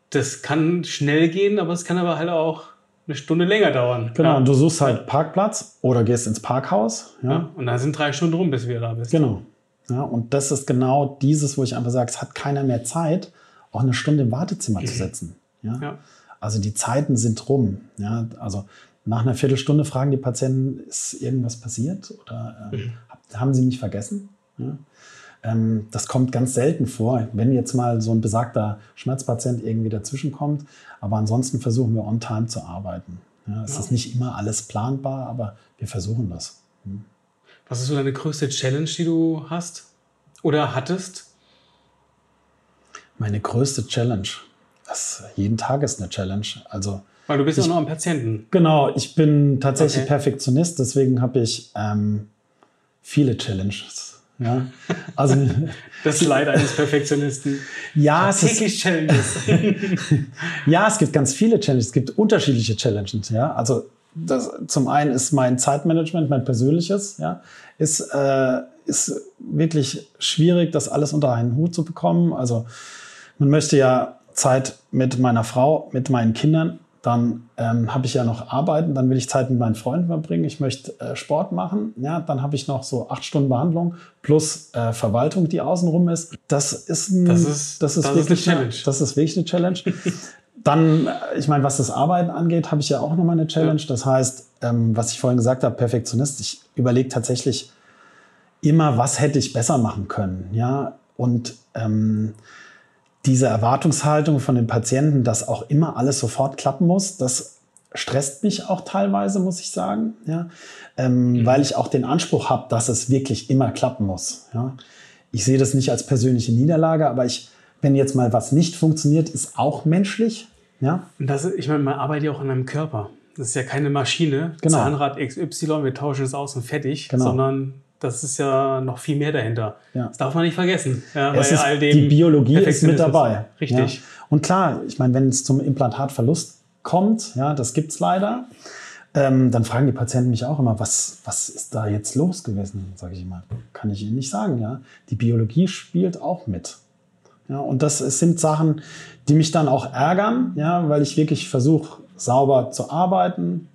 das kann schnell gehen, aber es kann aber halt auch eine Stunde länger dauern. Genau, Ja. und du suchst halt Parkplatz oder gehst ins Parkhaus. Ja, Ja. Und dann sind drei Stunden rum, bis wir da bist. genau. Ja, und das ist genau dieses, wo ich einfach sage, es hat keiner mehr Zeit, auch eine Stunde im Wartezimmer zu sitzen. Ja? Ja. Also die Zeiten sind rum. Ja? Also nach einer Viertelstunde fragen die Patienten, ist irgendwas passiert oder äh, mhm. haben sie mich vergessen? Ja? Ähm, das kommt ganz selten vor, wenn jetzt mal so ein besagter Schmerzpatient irgendwie dazwischenkommt. Aber ansonsten versuchen wir on time zu arbeiten. Ja, es ja. ist nicht immer alles planbar, aber wir versuchen das. Hm. Was ist so deine größte Challenge, die du hast oder hattest? Meine größte Challenge. Das, jeden Tag ist eine Challenge. Also, Weil du bist ja auch noch ein Patienten. Genau, ich bin tatsächlich okay. Perfektionist, deswegen habe ich ähm, viele Challenges. Ja, also das Leid eines Perfektionisten. Ja, es täglich Challenges. ja, es gibt ganz viele Challenges. Es gibt unterschiedliche Challenges. Ja, also das, zum einen ist mein Zeitmanagement, mein persönliches, ja, ist, äh, ist wirklich schwierig, das alles unter einen Hut zu bekommen. Also man möchte ja Zeit mit meiner Frau, mit meinen Kindern dann ähm, habe ich ja noch Arbeiten, dann will ich Zeit mit meinen Freunden verbringen, ich möchte äh, Sport machen, ja, dann habe ich noch so acht Stunden Behandlung plus äh, Verwaltung, die außenrum ist. Das ist, ein, das ist, das ist das wirklich ist eine Challenge. das ist wirklich eine Challenge. dann, äh, ich meine, was das Arbeiten angeht, habe ich ja auch nochmal eine Challenge. Das heißt, ähm, was ich vorhin gesagt habe, Perfektionist, ich überlege tatsächlich immer, was hätte ich besser machen können, ja, und ähm, diese Erwartungshaltung von den Patienten, dass auch immer alles sofort klappen muss, das stresst mich auch teilweise, muss ich sagen, ja? Ähm, mhm. weil ich auch den Anspruch habe, dass es wirklich immer klappen muss. Ja? Ich sehe das nicht als persönliche Niederlage, aber ich, wenn jetzt mal was nicht funktioniert, ist auch menschlich. Ja? Das, ich meine, man arbeitet ja auch an einem Körper. Das ist ja keine Maschine, genau. Zahnrad XY, wir tauschen es aus und fertig, genau. sondern das ist ja noch viel mehr dahinter. Ja. Das darf man nicht vergessen. Ja, es ist, all dem die Biologie ist mit dabei. Richtig. Ja. Und klar, ich meine, wenn es zum Implantatverlust kommt, ja, das gibt es leider, ähm, dann fragen die Patienten mich auch immer, was, was ist da jetzt los gewesen? Sage ich immer, kann ich Ihnen nicht sagen. Ja? Die Biologie spielt auch mit. Ja, und das sind Sachen, die mich dann auch ärgern, ja, weil ich wirklich versuche, sauber zu arbeiten,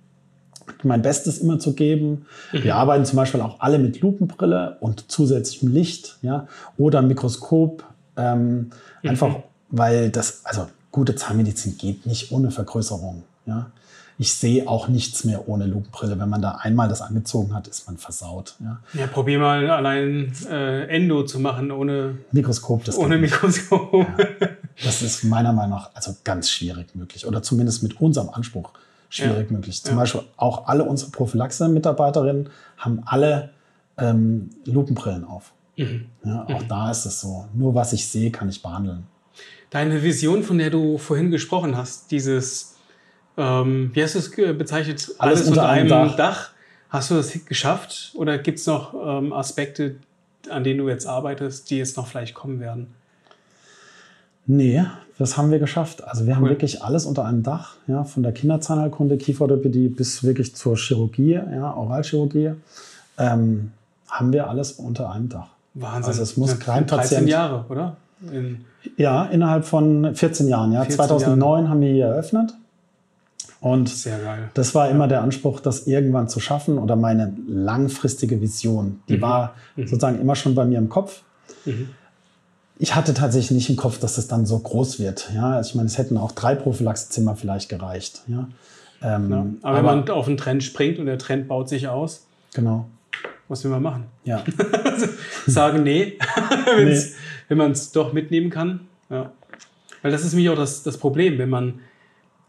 mein Bestes immer zu geben. Mhm. Wir arbeiten zum Beispiel auch alle mit Lupenbrille und zusätzlichem Licht, ja, oder Mikroskop, ähm, mhm. einfach weil das, also gute Zahnmedizin geht nicht ohne Vergrößerung, ja. Ich sehe auch nichts mehr ohne Lupenbrille. Wenn man da einmal das angezogen hat, ist man versaut. Ja, ja probier mal allein äh, Endo zu machen ohne Mikroskop. Das ohne Mikroskop. Ja. Das ist meiner Meinung nach also ganz schwierig möglich. Oder zumindest mit unserem Anspruch schwierig ja. möglich. Zum. Beispiel auch alle unsere Prophylaxe-Mitarbeiterinnen haben alle ähm, Lupenbrillen auf. Mhm. Auch mhm. da ist es so. Nur was ich sehe, kann ich behandeln. Deine Vision, von der du vorhin gesprochen hast, dieses, ähm, wie hast du es bezeichnet? Alles, Alles unter, einem Dach. Dach. Hast du das geschafft oder gibt es noch ähm, Aspekte, an denen du jetzt arbeitest, die jetzt noch vielleicht kommen werden? Nee, das haben wir geschafft. Also wir haben wirklich alles unter einem Dach, ja, von der Kinderzahnheilkunde, Kieferorthopädie bis wirklich zur Chirurgie, ja, Oralchirurgie, ähm, haben wir alles unter einem Dach. Wahnsinn. Also es muss ja, kein 13 Patient. Jahre, oder? In ja, innerhalb von 14 Jahren. Ja. 14 2009 Jahren. haben wir hier eröffnet. Und das war immer der Anspruch, das irgendwann zu schaffen oder meine langfristige Vision. Die mhm. war mhm. sozusagen immer schon bei mir im Kopf. Mhm ich hatte tatsächlich nicht im Kopf, dass es dann so groß wird. Ja, ich meine, es hätten auch drei Prophylaxezimmer vielleicht gereicht. Ja. Ähm, ja, aber, aber, wenn man auf einen Trend springt und der Trend baut sich aus, genau. was will man machen? Ja. Sagen nee, nee. wenn man es doch mitnehmen kann. Ja. Weil das ist nämlich auch das, das Problem, wenn man,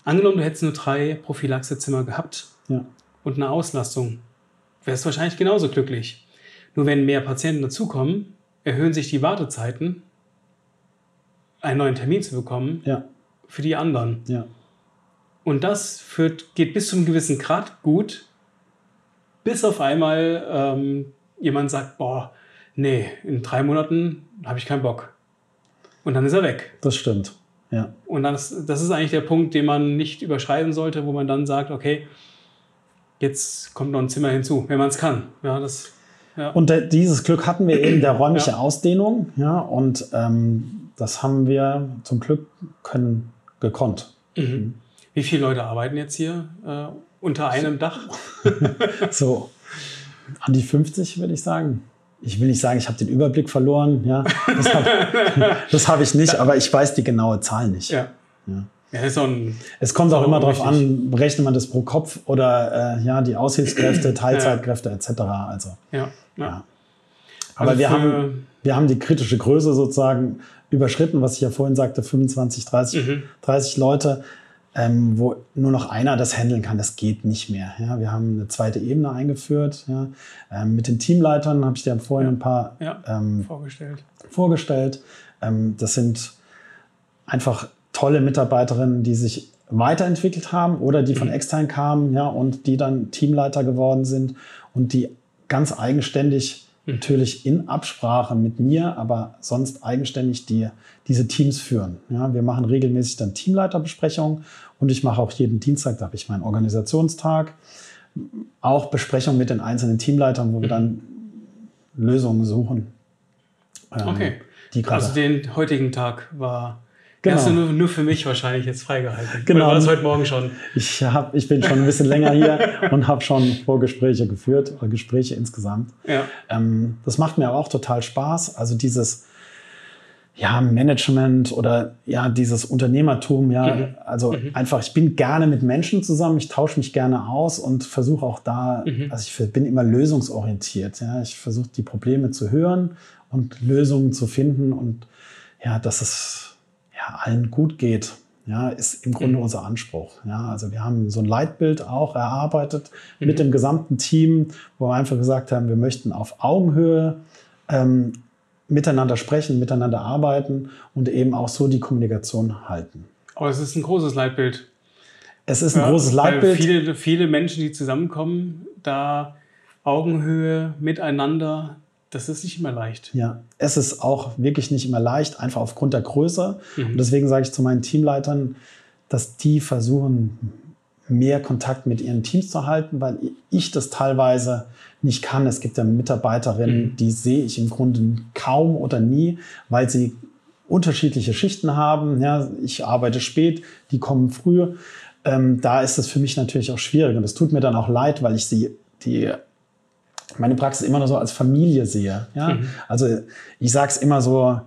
angenommen, du hättest nur drei Prophylaxezimmer gehabt ja. und eine Auslastung, wärst du wahrscheinlich genauso glücklich. Nur wenn mehr Patienten dazukommen, erhöhen sich die Wartezeiten einen neuen Termin zu bekommen ja. für die anderen. Ja. Und das führt, geht bis zu einem gewissen Grad gut, bis auf einmal ähm, jemand sagt, boah, nee, in drei Monaten habe ich keinen Bock. Und dann ist er weg. Das stimmt. Ja. Und das, das ist eigentlich der Punkt, den man nicht überschreiten sollte, wo man dann sagt, okay, jetzt kommt noch ein Zimmer hinzu, wenn man es kann. Ja, das, ja. Und dieses Glück hatten wir eben der räumliche ja. Ausdehnung. Ja, und ähm, das haben wir zum Glück können gekonnt. Mhm. Wie viele Leute arbeiten jetzt hier äh, unter einem Dach? so an die 50 würde ich sagen. Ich will nicht sagen, ich habe den Überblick verloren. Ja, das habe hab ich nicht, aber ich weiß die genaue Zahl nicht. Ja. ja. Ja, ein, Es kommt auch immer darauf an, rechnet man das pro Kopf oder äh, ja, die Aushilfskräfte, Teilzeitkräfte etc. Also, Ja, ja. Aber Also wir, haben, wir haben die kritische Größe sozusagen überschritten, was ich ja vorhin sagte, 25, 30, Mhm. 30 Leute, ähm, wo nur noch einer das handeln kann. Das geht nicht mehr. Ja, wir haben eine zweite Ebene eingeführt. Ja. Ähm, mit den Teamleitern habe ich dir vorhin ein paar Ja. ähm, vorgestellt. vorgestellt. Ähm, das sind einfach tolle Mitarbeiterinnen, die sich weiterentwickelt haben oder die von extern kamen, ja, und die dann Teamleiter geworden sind und die ganz eigenständig natürlich in Absprache mit mir, aber sonst eigenständig die, diese Teams führen. Ja, wir machen regelmäßig dann Teamleiterbesprechungen und ich mache auch jeden Dienstag, da habe ich meinen Organisationstag, auch Besprechungen mit den einzelnen Teamleitern, wo wir dann Lösungen suchen. ähm, Okay. Also den heutigen Tag war Genau. hast du nur, nur für mich wahrscheinlich jetzt freigehalten. Genau. Oder war das heute Morgen schon? Ich, hab, ich bin schon ein bisschen länger hier und habe schon Vorgespräche geführt oder Gespräche insgesamt. Ja. Ähm, das macht mir aber auch total Spaß. Also dieses ja, Management oder ja, dieses Unternehmertum, ja, Mhm. also einfach, ich bin gerne mit Menschen zusammen, ich tausche mich gerne aus und versuche auch da, Mhm. also ich bin immer lösungsorientiert. Ja. Ich versuche die Probleme zu hören und Lösungen zu finden und ja, dass es ja, allen gut geht. Ja, ist im Grunde Mhm. unser Anspruch. Ja, also wir haben so ein Leitbild auch erarbeitet Mhm. mit dem gesamten Team, wo wir einfach gesagt haben, wir möchten auf Augenhöhe ähm, miteinander sprechen, miteinander arbeiten und eben auch so die Kommunikation halten. Aber es ist ein großes Leitbild. Es ist ein Ja, großes Leitbild. Viele, viele Menschen, die zusammenkommen, da Augenhöhe, miteinander, das ist nicht immer leicht. Ja, es ist auch wirklich nicht immer leicht, einfach aufgrund der Größe. Mhm. Und deswegen sage ich zu meinen Teamleitern, dass die versuchen, mehr Kontakt mit ihren Teams zu halten, weil ich das teilweise nicht kann. Es gibt ja Mitarbeiterinnen, Mhm. die sehe ich im Grunde kaum oder nie, weil sie unterschiedliche Schichten haben. Ja, ich arbeite spät, die kommen früh. Ähm, da ist es für mich natürlich auch schwierig. Und es tut mir dann auch leid, weil ich sie, die meine Praxis immer nur so als Familie sehe. Ja? Also ich sage es immer so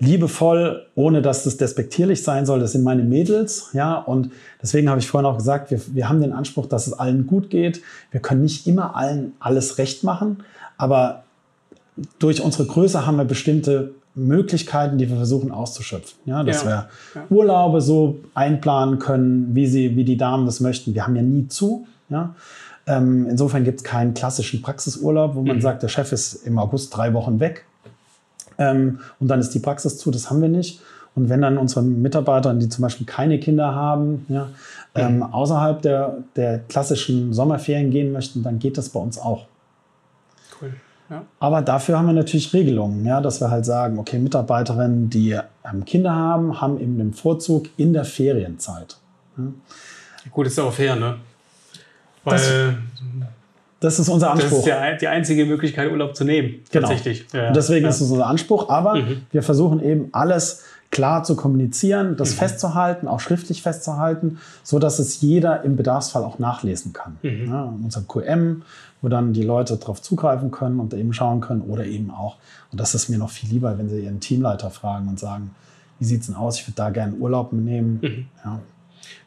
liebevoll, ohne dass das despektierlich sein soll. Das sind meine Mädels. Ja? Und deswegen habe ich vorhin auch gesagt, wir, wir haben den Anspruch, dass es allen gut geht. Wir können nicht immer allen alles recht machen, aber durch unsere Größe haben wir bestimmte Möglichkeiten, die wir versuchen auszuschöpfen. Ja, dass Ja. wir Ja. Urlaube so einplanen können, wie, sie, wie die Damen das möchten. Wir haben ja nie zu. Ja? Ähm, insofern gibt es keinen klassischen Praxisurlaub, wo man sagt, der Chef ist im August drei Wochen weg ähm, und dann ist die Praxis zu. Das haben wir nicht. Und wenn dann unsere Mitarbeiter, die zum Beispiel keine Kinder haben, ja, ähm, außerhalb der, der klassischen Sommerferien gehen möchten, dann geht das bei uns auch. Cool. Ja. Aber dafür haben wir natürlich Regelungen, ja, dass wir halt sagen, okay, Mitarbeiterinnen, die ähm, Kinder haben, haben eben den Vorzug in der Ferienzeit. Gut, ist auch fair, ne? Weil Das- das, Das ist unser Anspruch. ist der, die einzige Möglichkeit, Urlaub zu nehmen. Genau. Tatsächlich. Ja, Und deswegen ja. ist es unser Anspruch. Aber Mhm. wir versuchen eben alles klar zu kommunizieren, das festzuhalten, auch schriftlich festzuhalten, so dass es jeder im Bedarfsfall auch nachlesen kann. Mhm. Ja, unser QM, wo dann die Leute darauf zugreifen können und eben schauen können oder eben auch, und das ist mir noch viel lieber, wenn sie ihren Teamleiter fragen und sagen, wie sieht es denn aus? Ich würde da gerne Urlaub nehmen. Mhm. Ja.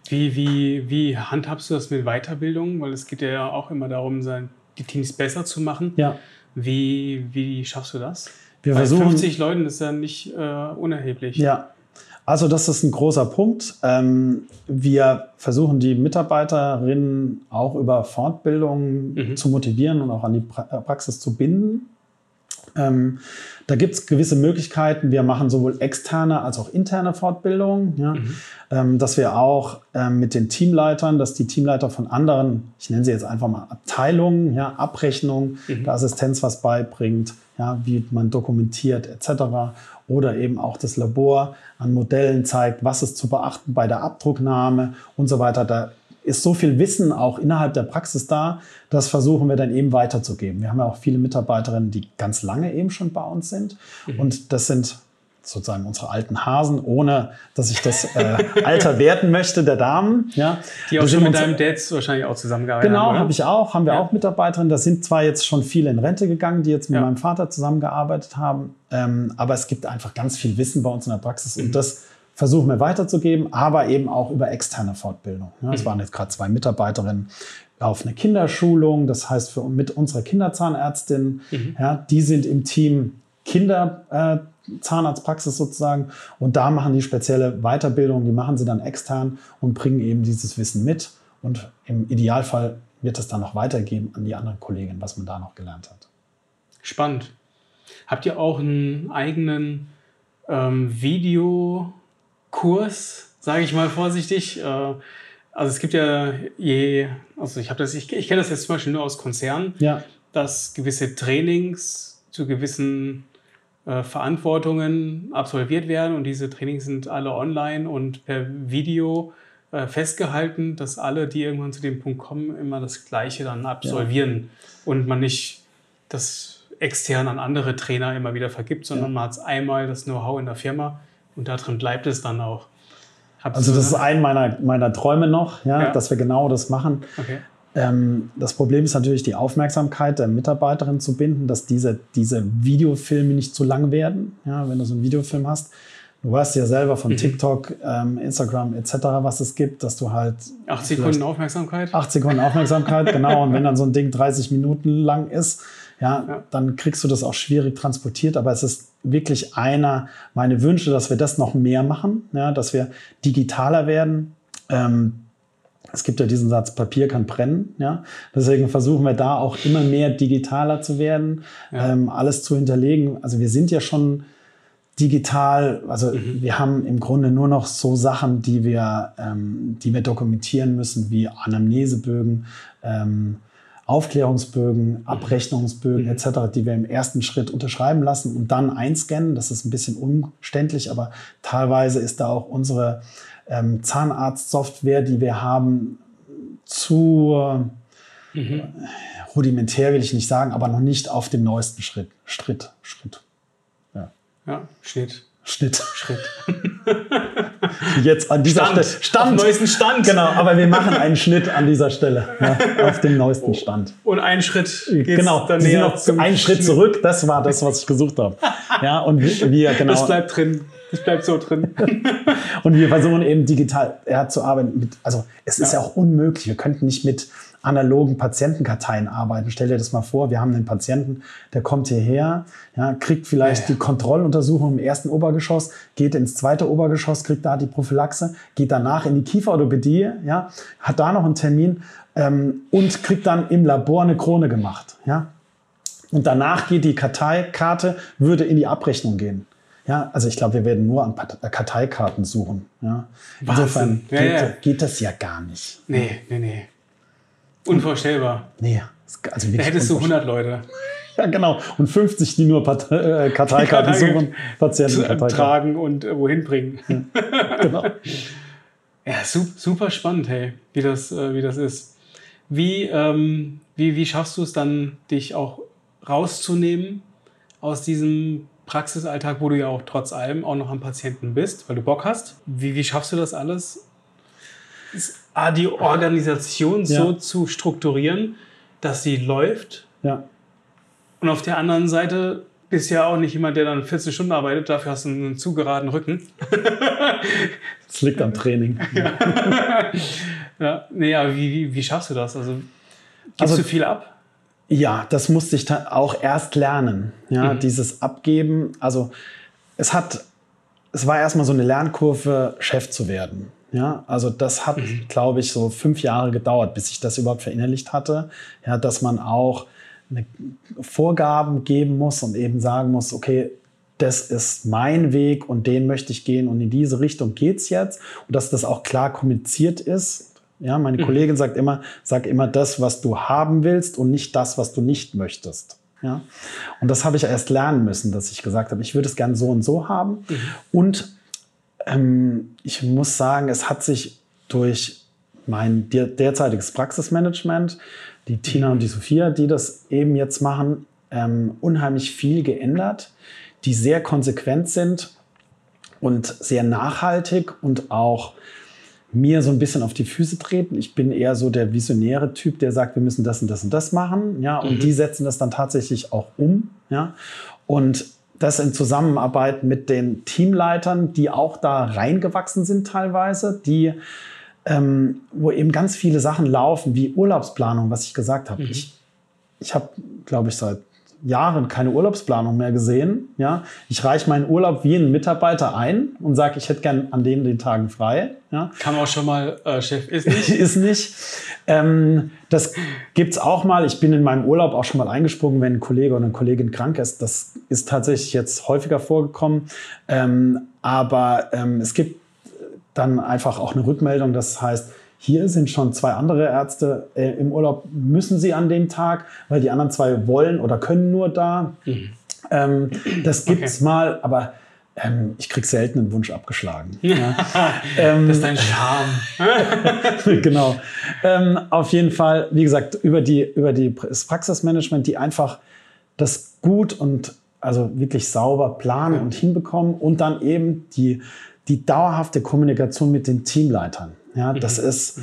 Wie, wie, wie handhabst du das mit Weiterbildung? Weil es geht ja auch immer darum, die Teams besser zu machen. ja, Wie, wie schaffst du das? wir Bei versuchen. 50 Leuten ist ja nicht äh, unerheblich. Ja, also das ist ein großer Punkt. Ähm, wir versuchen die Mitarbeiterinnen auch über Fortbildungen Mhm. zu motivieren und auch an die pra Praxis zu binden. Ähm, da gibt es gewisse Möglichkeiten. Wir machen sowohl externe als auch interne Fortbildungen, ja? ähm, dass wir auch ähm, mit den Teamleitern, dass die Teamleiter von anderen, ich nenne sie jetzt einfach mal Abteilungen, ja, Abrechnung, der Assistenz was beibringt, ja, wie man dokumentiert etc. Oder eben auch das Labor an Modellen zeigt, was ist zu beachten bei der Abdrucknahme und so weiter. Da ist so viel Wissen auch innerhalb der Praxis da, das versuchen wir dann eben weiterzugeben. Wir haben ja auch viele Mitarbeiterinnen, die ganz lange eben schon bei uns sind. Und das sind sozusagen unsere alten Hasen, ohne dass ich das äh, Alter werten möchte der Damen. Ja. Die auch schon mit deinem Dad wahrscheinlich auch zusammengearbeitet Genau, haben. oder? habe ich auch, haben wir Ja. auch Mitarbeiterinnen. Da sind zwar jetzt schon viele in Rente gegangen, die jetzt mit Ja. meinem Vater zusammengearbeitet haben, ähm, aber es gibt einfach ganz viel Wissen bei uns in der Praxis Mhm. und das versuchen wir weiterzugeben, aber eben auch über externe Fortbildung. Es mhm. waren jetzt gerade zwei Mitarbeiterinnen auf eine Kinderschulung, das heißt für, mit unserer Kinderzahnärztin. Mhm. Ja, die sind im Team Kinderzahnarztpraxis äh, sozusagen und da machen die spezielle Weiterbildung, die machen sie dann extern und bringen eben dieses Wissen mit und im Idealfall wird es dann noch weitergeben an die anderen Kollegen, was man da noch gelernt hat. Spannend. Habt ihr auch einen eigenen ähm, Videokurs, sage ich mal vorsichtig? Äh, also es gibt ja je, also ich habe das, ich, ich kenne das jetzt zum Beispiel nur aus Konzernen, ja. dass gewisse Trainings zu gewissen äh, Verantwortungen absolviert werden und diese Trainings sind alle online und per Video äh, festgehalten, dass alle, die irgendwann zu dem Punkt kommen, immer das Gleiche dann absolvieren ja. und man nicht das extern an andere Trainer immer wieder vergibt, sondern ja. man hat einmal das Know-how in der Firma und darin bleibt es dann auch. Habt also das ist ein meiner, meiner Träume noch, ja, ja, dass wir genau das machen. Okay. Ähm, das Problem ist natürlich die Aufmerksamkeit der Mitarbeiterin zu binden, dass diese, diese Videofilme nicht zu lang werden. Ja, wenn du so einen Videofilm hast, Du weißt ja selber von mhm. TikTok, ähm, Instagram etc., was es gibt, dass du halt. Acht Sekunden Aufmerksamkeit? Acht Sekunden Aufmerksamkeit, genau. Und wenn dann so ein Ding 30 Minuten lang ist, ja, ja, dann kriegst du das auch schwierig transportiert. Aber es ist wirklich einer meiner Wünsche, dass wir das noch mehr machen, ja, dass wir digitaler werden. Ähm, es gibt ja diesen Satz, Papier kann brennen. Ja? Deswegen versuchen wir da auch immer mehr digitaler zu werden, ja. ähm, alles zu hinterlegen. Also wir sind ja schon digital, also mhm. wir haben im Grunde nur noch so Sachen, die wir, ähm, die wir dokumentieren müssen, wie Anamnesebögen, ähm, Aufklärungsbögen, mhm. Abrechnungsbögen mhm. etc., die wir im ersten Schritt unterschreiben lassen und dann einscannen. Das ist ein bisschen umständlich, aber teilweise ist da auch unsere ähm, Zahnarztsoftware, die wir haben, zu mhm. rudimentär will ich nicht sagen, aber noch nicht auf dem neuesten Schritt. Schritt, Schritt. Ja, Schnitt. Schnitt. Schritt. Jetzt an dieser Stand. Stelle. Stand. Auf neuesten Stand. Genau, aber wir machen einen Schnitt an dieser Stelle. Ja, auf dem neuesten Stand. Und ein Schritt geht's Genau, dann Sie sind noch einen Schritt zurück. Das war das, was ich gesucht habe. Ja, und wir, genau. Das bleibt drin. Das bleibt so drin. und wir versuchen eben digital ja, zu arbeiten. Also es ist ja. ja auch unmöglich. Wir könnten nicht mit analogen Patientenkarteien arbeiten. Stell dir das mal vor, wir haben einen Patienten, der kommt hierher, ja, kriegt vielleicht ja, ja. die Kontrolluntersuchung im ersten Obergeschoss, geht ins zweite Obergeschoss, kriegt da die Prophylaxe, geht danach in die Kieferorthopädie, ja, hat da noch einen Termin ähm, und kriegt dann im Labor eine Krone gemacht. Ja. Und danach geht die Karteikarte, würde in die Abrechnung gehen. Ja, also ich glaube, wir werden nur an Karteikarten suchen. Ja. Insofern geht, ja, geht, das ja gar nicht. Nee, nee, nee. Unvorstellbar. Nee. Also da hättest du 100 Leute. Ja, genau. Und 50, die nur Part äh, Karteikarten suchen, Patienten tragen und äh, wohin bringen. Ja, genau. ja, super spannend, hey, wie das, äh, wie das ist. Wie, ähm, wie, wie schaffst du es dann, dich auch rauszunehmen aus diesem Praxisalltag, wo du ja auch trotz allem auch noch am Patienten bist, weil du Bock hast? Wie, wie schaffst du das alles? Ah, die Organisation ja. so zu strukturieren, dass sie läuft. Ja. Und auf der anderen Seite bist ja auch nicht jemand, der dann 14 Stunden arbeitet, dafür hast du einen zu geraden Rücken. das liegt am Training. ja, ja. Aber wie, wie, wie schaffst du das? Also gibst also, du viel ab? Ja, das musste ich auch erst lernen. Ja, mhm. dieses Abgeben. Also es hat, es war erstmal so eine Lernkurve, Chef zu werden. Ja, also das hat, mhm. glaube ich, so fünf Jahre gedauert, bis ich das überhaupt verinnerlicht hatte. Ja, dass man auch eine Vorgaben geben muss und eben sagen muss, okay, das ist mein Weg und den möchte ich gehen und in diese Richtung geht's jetzt und dass das auch klar kommuniziert ist. Ja, meine mhm. Kollegin sagt immer, sag immer das, was du haben willst und nicht das, was du nicht möchtest. Ja, und das habe ich erst lernen müssen, dass ich gesagt habe, ich würde es gern so und so haben mhm. und ähm, ich muss sagen, es hat sich durch mein derzeitiges Praxismanagement, die Tina und die Sophia, die das eben jetzt machen, ähm, unheimlich viel geändert, die sehr konsequent sind und sehr nachhaltig und auch mir so ein bisschen auf die Füße treten. Ich bin eher so der visionäre Typ, der sagt, wir müssen das und das und das machen, ja, und mhm. die setzen das dann tatsächlich auch um, ja. Und das in Zusammenarbeit mit den Teamleitern, die auch da reingewachsen sind teilweise, die ähm, wo eben ganz viele Sachen laufen, wie Urlaubsplanung, was ich gesagt habe. Mhm. Ich, ich habe, glaube ich, seit Jahren keine Urlaubsplanung mehr gesehen. Ja, ich reiche meinen Urlaub wie ein Mitarbeiter ein und sage, ich hätte gern an den den Tagen frei. Ja. Kann auch schon mal, äh, Chef, ist nicht. ist nicht. Ähm, das gibt's auch mal. Ich bin in meinem Urlaub auch schon mal eingesprungen, wenn ein Kollege oder eine Kollegin krank ist. Das ist tatsächlich jetzt häufiger vorgekommen. Ähm, aber ähm, es gibt dann einfach auch eine Rückmeldung. Das heißt, hier sind schon zwei andere Ärzte äh, im Urlaub, müssen sie an dem Tag, weil die anderen zwei wollen oder können nur da. Mhm. Ähm, das gibt's okay. mal, aber ähm, ich kriege selten einen Wunsch abgeschlagen. Ja. ähm, das ist dein Charme. genau. Ähm, auf jeden Fall, wie gesagt, über, die, über die, das Praxismanagement, die einfach das gut und also wirklich sauber planen und hinbekommen und dann eben die, die dauerhafte Kommunikation mit den Teamleitern. Ja, das mhm. ist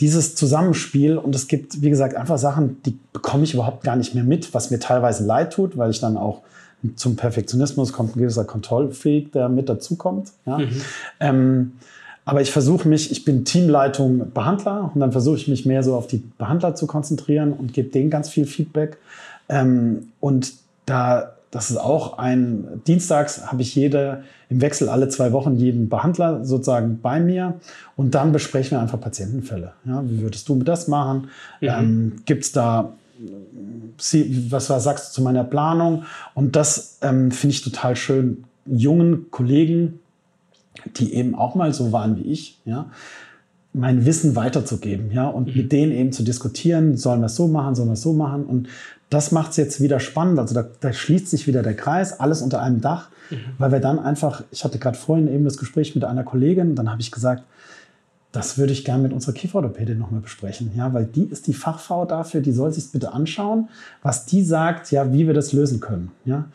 dieses Zusammenspiel und es gibt, wie gesagt, einfach Sachen, die bekomme ich überhaupt gar nicht mehr mit, was mir teilweise leid tut, weil ich dann auch zum Perfektionismus kommt ein gewisser Kontrollfreak, der mit dazukommt. Ja. Mhm. Ähm, aber ich versuche mich, ich bin Teamleitung Behandler und dann versuche ich mich mehr so auf die Behandler zu konzentrieren und gebe denen ganz viel Feedback. Ähm, und da das ist auch ein, dienstags habe ich jede, im Wechsel alle zwei Wochen jeden Behandler sozusagen bei mir und dann besprechen wir einfach Patientenfälle. Ja, wie würdest du das machen? Mhm. Ähm, Gibt es da, was, was sagst du zu meiner Planung? Und das ähm, finde ich total schön, jungen Kollegen, die eben auch mal so waren wie ich, ja, mein Wissen weiterzugeben, ja, und mhm. mit denen eben zu diskutieren, sollen wir es so machen, sollen wir es so machen. Und das macht es jetzt wieder spannend. Also da, da, schließt sich wieder der Kreis, alles unter einem Dach, mhm. weil wir dann einfach, ich hatte gerade vorhin eben das Gespräch mit einer Kollegin, dann habe ich gesagt, das würde ich gerne mit unserer Kieferorthopädin nochmal besprechen, ja, weil die ist die Fachfrau dafür, die soll sich bitte anschauen, was die sagt, ja, wie wir das lösen können, ja.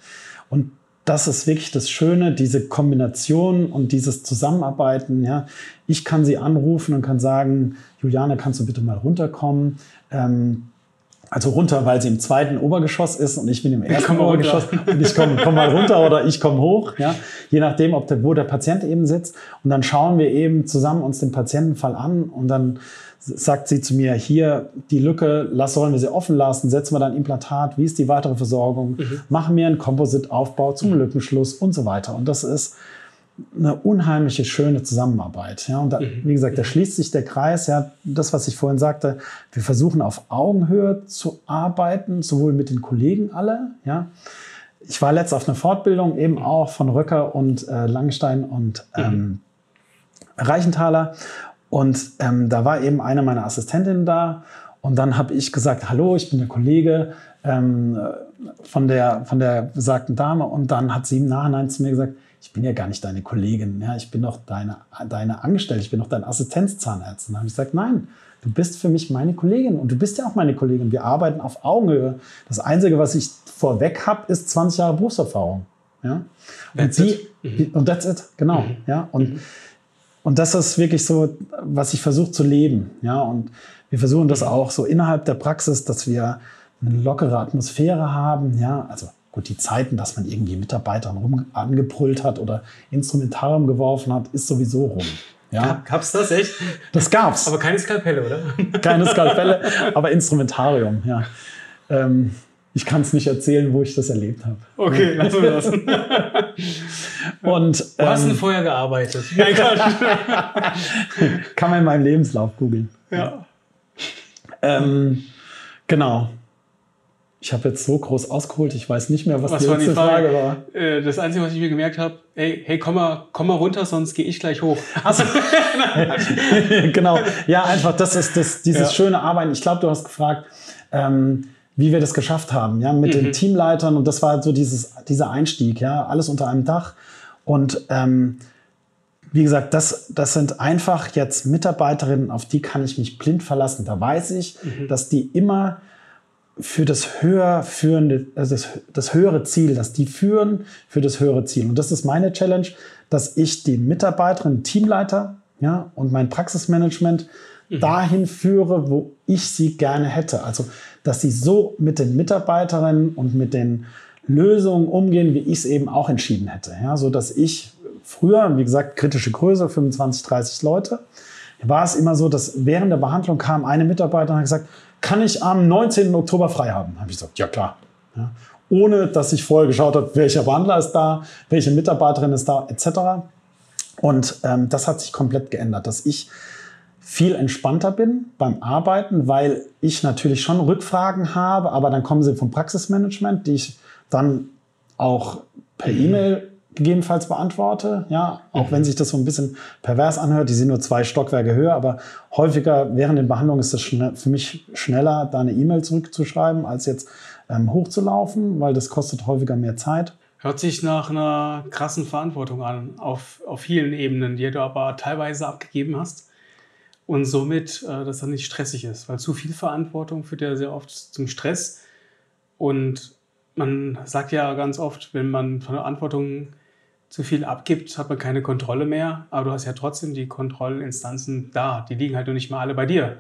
Und das ist wirklich das Schöne, diese Kombination und dieses Zusammenarbeiten. Ja. Ich kann sie anrufen und kann sagen, Juliane, kannst du bitte mal runterkommen? Ähm, also runter, weil sie im zweiten Obergeschoss ist und ich bin im ersten Obergeschoss und ich komme komm mal runter oder ich komme hoch, ja, je nachdem, ob der, wo der Patient eben sitzt. Und dann schauen wir eben zusammen uns den Patientenfall an und dann sagt sie zu mir, hier die Lücke, lass, sollen wir sie offen lassen, setzen wir dann Implantat, wie ist die weitere Versorgung, mhm. machen wir einen Composite-Aufbau zum mhm. Lückenschluss und so weiter. Und das ist eine unheimliche schöne Zusammenarbeit. Ja, und da, mhm. wie gesagt, da schließt sich der Kreis. Ja, das, was ich vorhin sagte, wir versuchen auf Augenhöhe zu arbeiten, sowohl mit den Kollegen alle. Ja, ich war letzt auf einer Fortbildung eben auch von Röcker und äh, Langenstein und mhm. ähm, Reichenthaler. Und ähm, da war eben eine meiner Assistentinnen da. Und dann habe ich gesagt, hallo, ich bin der Kollege ähm, von, der, von der besagten Dame. Und dann hat sie im Nachhinein zu mir gesagt, ich bin ja gar nicht deine Kollegin, ja, ich bin doch deine, deine Angestellte, ich bin doch dein Assistenzzahnarzt. Und dann habe ich gesagt, nein, du bist für mich meine Kollegin und du bist ja auch meine Kollegin. Wir arbeiten auf Augenhöhe. Das Einzige, was ich vorweg habe, ist 20 Jahre Berufserfahrung. Ja? Und, that's sie, mhm. und that's it, genau. Mhm. Ja? Und, mhm. und das ist wirklich so, was ich versuche zu leben. Ja? Und wir versuchen das mhm. auch so innerhalb der Praxis, dass wir eine lockere Atmosphäre haben. Ja? Also Gut, die Zeiten, dass man irgendwie Mitarbeitern rum angebrüllt hat oder Instrumentarium geworfen hat, ist sowieso rum. Ja. Gab's das echt? Das gab's. Aber keine Skalpelle, oder? Keine Skalpelle, aber Instrumentarium, ja. Ähm, ich kann es nicht erzählen, wo ich das erlebt habe. Okay, lassen wir das. Und, ähm, hast du denn vorher gearbeitet? Nein, kann man in meinem Lebenslauf googeln. Ja. Ähm, genau. Ich habe jetzt so groß ausgeholt, ich weiß nicht mehr, was, was die letzte Frage, Frage war. Äh, das Einzige, was ich mir gemerkt habe, hey, hey, komm mal, komm mal runter, sonst gehe ich gleich hoch. Also, genau, ja, einfach, das ist das, dieses ja. schöne Arbeiten. Ich glaube, du hast gefragt, ähm, wie wir das geschafft haben, ja, mit mhm. den Teamleitern und das war so dieses, dieser Einstieg, ja, alles unter einem Dach und ähm, wie gesagt, das, das sind einfach jetzt Mitarbeiterinnen, auf die kann ich mich blind verlassen. Da weiß ich, mhm. dass die immer für das höher führende, also das, das höhere Ziel, dass die führen für das höhere Ziel. Und das ist meine Challenge, dass ich die Mitarbeiterin, Teamleiter ja, und mein Praxismanagement mhm. dahin führe, wo ich sie gerne hätte. Also, dass sie so mit den Mitarbeiterinnen und mit den Lösungen umgehen, wie ich es eben auch entschieden hätte. Ja, so dass ich früher, wie gesagt, kritische Größe, 25, 30 Leute, war es immer so, dass während der Behandlung kam eine Mitarbeiterin und hat gesagt, kann ich am 19. Oktober frei haben? Habe ich gesagt, ja klar. Ja, ohne dass ich vorher geschaut habe, welcher Behandler ist da, welche Mitarbeiterin ist da, etc. Und ähm, das hat sich komplett geändert, dass ich viel entspannter bin beim Arbeiten, weil ich natürlich schon Rückfragen habe, aber dann kommen sie vom Praxismanagement, die ich dann auch per. E-Mail gegebenenfalls beantworte. Ja, auch mhm. wenn sich das so ein bisschen pervers anhört, die sind nur zwei Stockwerke höher, aber häufiger während der Behandlung ist es für mich schneller, da eine E-Mail zurückzuschreiben, als jetzt ähm, hochzulaufen, weil das kostet häufiger mehr Zeit. Hört sich nach einer krassen Verantwortung an, auf, auf vielen Ebenen, die du aber teilweise abgegeben hast. Und somit, äh, dass das nicht stressig ist, weil zu viel Verantwortung führt ja sehr oft zum Stress. Und man sagt ja ganz oft, wenn man Verantwortung zu viel abgibt, hat man keine Kontrolle mehr. Aber du hast ja trotzdem die Kontrollinstanzen da. Die liegen halt nur nicht mal alle bei dir.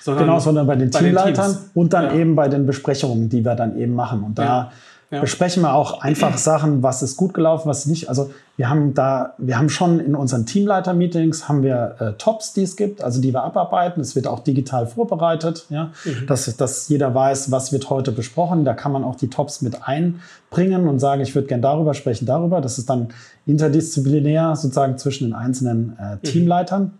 Sondern genau, sondern bei den bei Teamleitern den und dann ja. eben bei den Besprechungen, die wir dann eben machen. Und da ja ja. besprechen wir auch einfach Sachen, was ist gut gelaufen, was nicht. Also wir haben da, wir haben schon in unseren Teamleiter-Meetings haben wir äh, Tops, die es gibt, also die wir abarbeiten. Es wird auch digital vorbereitet, ja, mhm. dass, dass jeder weiß, was wird heute besprochen. Da kann man auch die Tops mit einbringen und sagen, ich würde gern darüber sprechen, darüber. Das ist dann interdisziplinär sozusagen zwischen den einzelnen äh, mhm. Teamleitern. Mhm.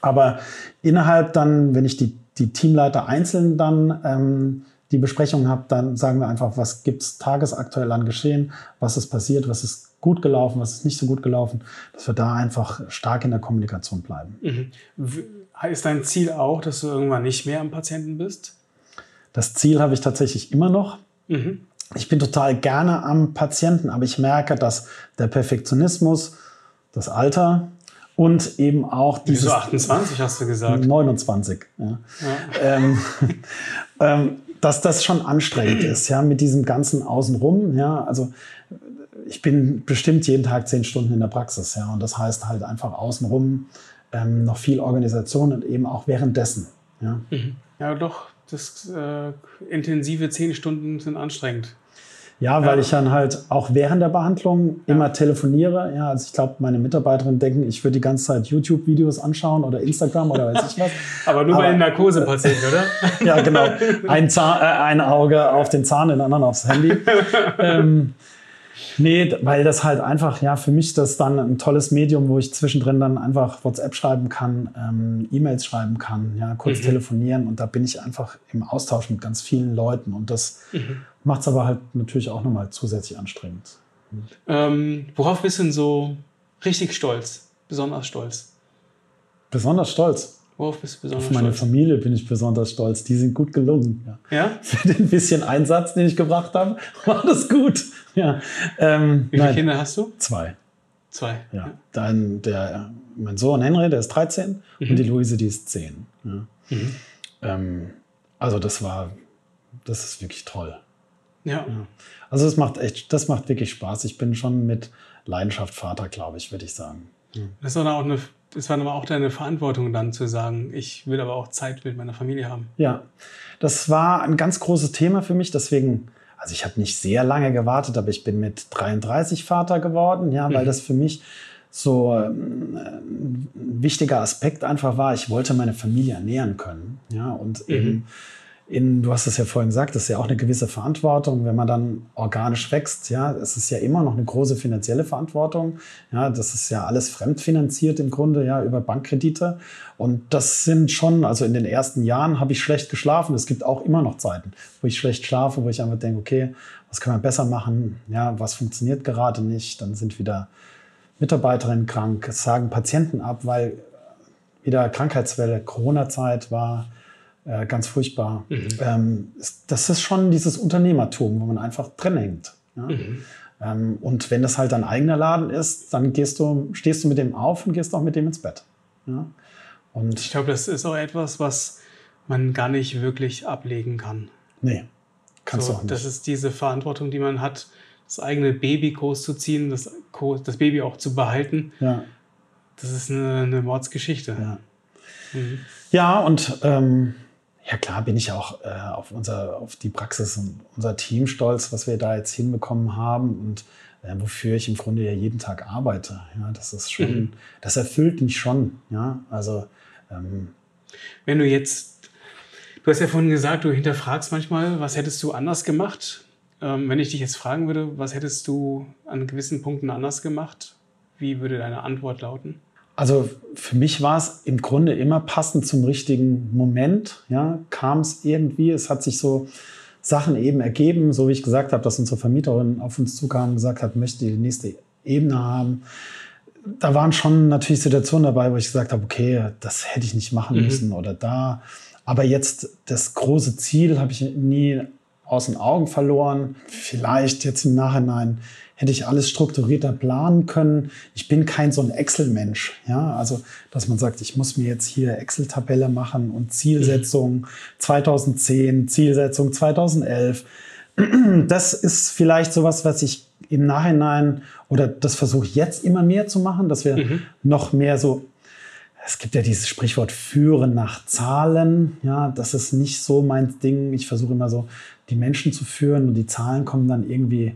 Aber innerhalb dann, wenn ich die, die Teamleiter einzeln dann ähm, die Besprechung habe, dann sagen wir einfach, was gibt es tagesaktuell an Geschehen, was ist passiert, was ist gut gelaufen, was ist nicht so gut gelaufen, dass wir da einfach stark in der Kommunikation bleiben. Mhm. Ist dein Ziel auch, dass du irgendwann nicht mehr am Patienten bist? Das Ziel habe ich tatsächlich immer noch. Mhm. Ich bin total gerne am Patienten, aber ich merke, dass der Perfektionismus, das Alter und eben auch dieses... Wieso 28 hast du gesagt? 29. Ja. ja. Ähm, ähm, dass das schon anstrengend ist, ja, mit diesem ganzen Außenrum, ja, also ich bin bestimmt jeden Tag zehn Stunden in der Praxis, ja, und das heißt halt einfach außenrum ähm, noch viel Organisation und eben auch währenddessen, ja. Mhm. Ja, doch, das äh, intensive zehn Stunden sind anstrengend. Ja, weil ja. ich dann halt auch während der Behandlung ja. immer telefoniere. Ja, also ich glaube, meine Mitarbeiterinnen denken, ich würde die ganze Zeit YouTube-Videos anschauen oder Instagram oder weiß ich was. Aber nur bei den Narkosepatienten, oder? ja, genau. Ein, Zahn, äh, ein Auge auf den Zahn, den anderen aufs Handy. ähm, Nee, weil das halt einfach, ja, für mich das dann ein tolles Medium, wo ich zwischendrin dann einfach WhatsApp schreiben kann, ähm, E-Mails schreiben kann, ja, kurz mhm. telefonieren und da bin ich einfach im Austausch mit ganz vielen Leuten und das mhm. macht es aber halt natürlich auch nochmal zusätzlich anstrengend. Ähm, worauf bist du denn so richtig stolz, besonders stolz? Besonders stolz? Worauf bist du besonders Auf meine stolz? Familie bin ich besonders stolz. Die sind gut gelungen. Ja? ja? Für den bisschen Einsatz, den ich gebracht habe, war das gut. Ja. Ähm, Wie viele nein, Kinder hast du? Zwei. Zwei. Ja. ja. Dann der, mein Sohn Henry, der ist 13 mhm. und die Luise, die ist 10. Ja. Mhm. Ähm, also das war, das ist wirklich toll. Ja. ja. Also das macht echt, das macht wirklich Spaß. Ich bin schon mit Leidenschaft Vater, glaube ich, würde ich sagen. Das ist auch eine es war aber auch deine Verantwortung dann zu sagen, ich will aber auch Zeit mit meiner Familie haben. Ja, das war ein ganz großes Thema für mich. Deswegen, also ich habe nicht sehr lange gewartet, aber ich bin mit 33 Vater geworden, ja, weil mhm. das für mich so ähm, ein wichtiger Aspekt einfach war. Ich wollte meine Familie ernähren können, ja, und mhm. In, du hast es ja vorhin gesagt, das ist ja auch eine gewisse Verantwortung, wenn man dann organisch wächst. Ja, es ist ja immer noch eine große finanzielle Verantwortung. Ja, das ist ja alles fremdfinanziert im Grunde, ja, über Bankkredite. Und das sind schon, also in den ersten Jahren habe ich schlecht geschlafen. Es gibt auch immer noch Zeiten, wo ich schlecht schlafe, wo ich einfach denke, okay, was kann man besser machen? Ja, was funktioniert gerade nicht? Dann sind wieder Mitarbeiterinnen krank, es sagen Patienten ab, weil wieder Krankheitswelle, Corona-Zeit war äh, ganz furchtbar. Mhm. Ähm, das ist schon dieses Unternehmertum, wo man einfach drin hängt. Ja? Mhm. Ähm, und wenn das halt dein eigener Laden ist, dann gehst du, stehst du mit dem auf und gehst auch mit dem ins Bett. Ja? Und ich glaube, das ist auch etwas, was man gar nicht wirklich ablegen kann. Nee, kannst so, du auch nicht. Das ist diese Verantwortung, die man hat, das eigene Baby groß zu ziehen, das, das Baby auch zu behalten. Ja. Das ist eine, eine Mordsgeschichte. Ja, mhm. ja und ähm, Ja, klar bin ich auch äh, auf, unser, auf die Praxis und unser Team stolz, was wir da jetzt hinbekommen haben und äh, wofür ich im Grunde ja jeden Tag arbeite. Ja, das ist schon, mhm. das erfüllt mich schon. Ja, also ähm, wenn du jetzt, du hast ja vorhin gesagt, du hinterfragst manchmal, was hättest du anders gemacht? Ähm, wenn ich dich jetzt fragen würde, was hättest du an gewissen Punkten anders gemacht? Wie würde deine Antwort lauten? Also für mich war es im Grunde immer passend zum richtigen Moment. Ja, kam es irgendwie, es hat sich so Sachen eben ergeben, so wie ich gesagt habe, dass unsere Vermieterin auf uns zukam und gesagt hat, möchte die nächste Ebene haben. Da waren schon natürlich Situationen dabei, wo ich gesagt habe, okay, das hätte ich nicht machen mhm. müssen oder da. Aber jetzt das große Ziel habe ich nie aus den Augen verloren. Vielleicht jetzt im Nachhinein hätte ich alles strukturierter planen können. Ich bin kein so ein Excel-Mensch. Ja, also, dass man sagt, ich muss mir jetzt hier Excel-Tabelle machen und Zielsetzung 2010, Zielsetzung 2011. Das ist vielleicht sowas, was ich im Nachhinein oder das versuche ich jetzt immer mehr zu machen, dass wir mhm. noch mehr so es gibt ja dieses Sprichwort führen nach Zahlen. Ja, das ist nicht so mein Ding. Ich versuche immer so, die Menschen zu führen und die Zahlen kommen dann irgendwie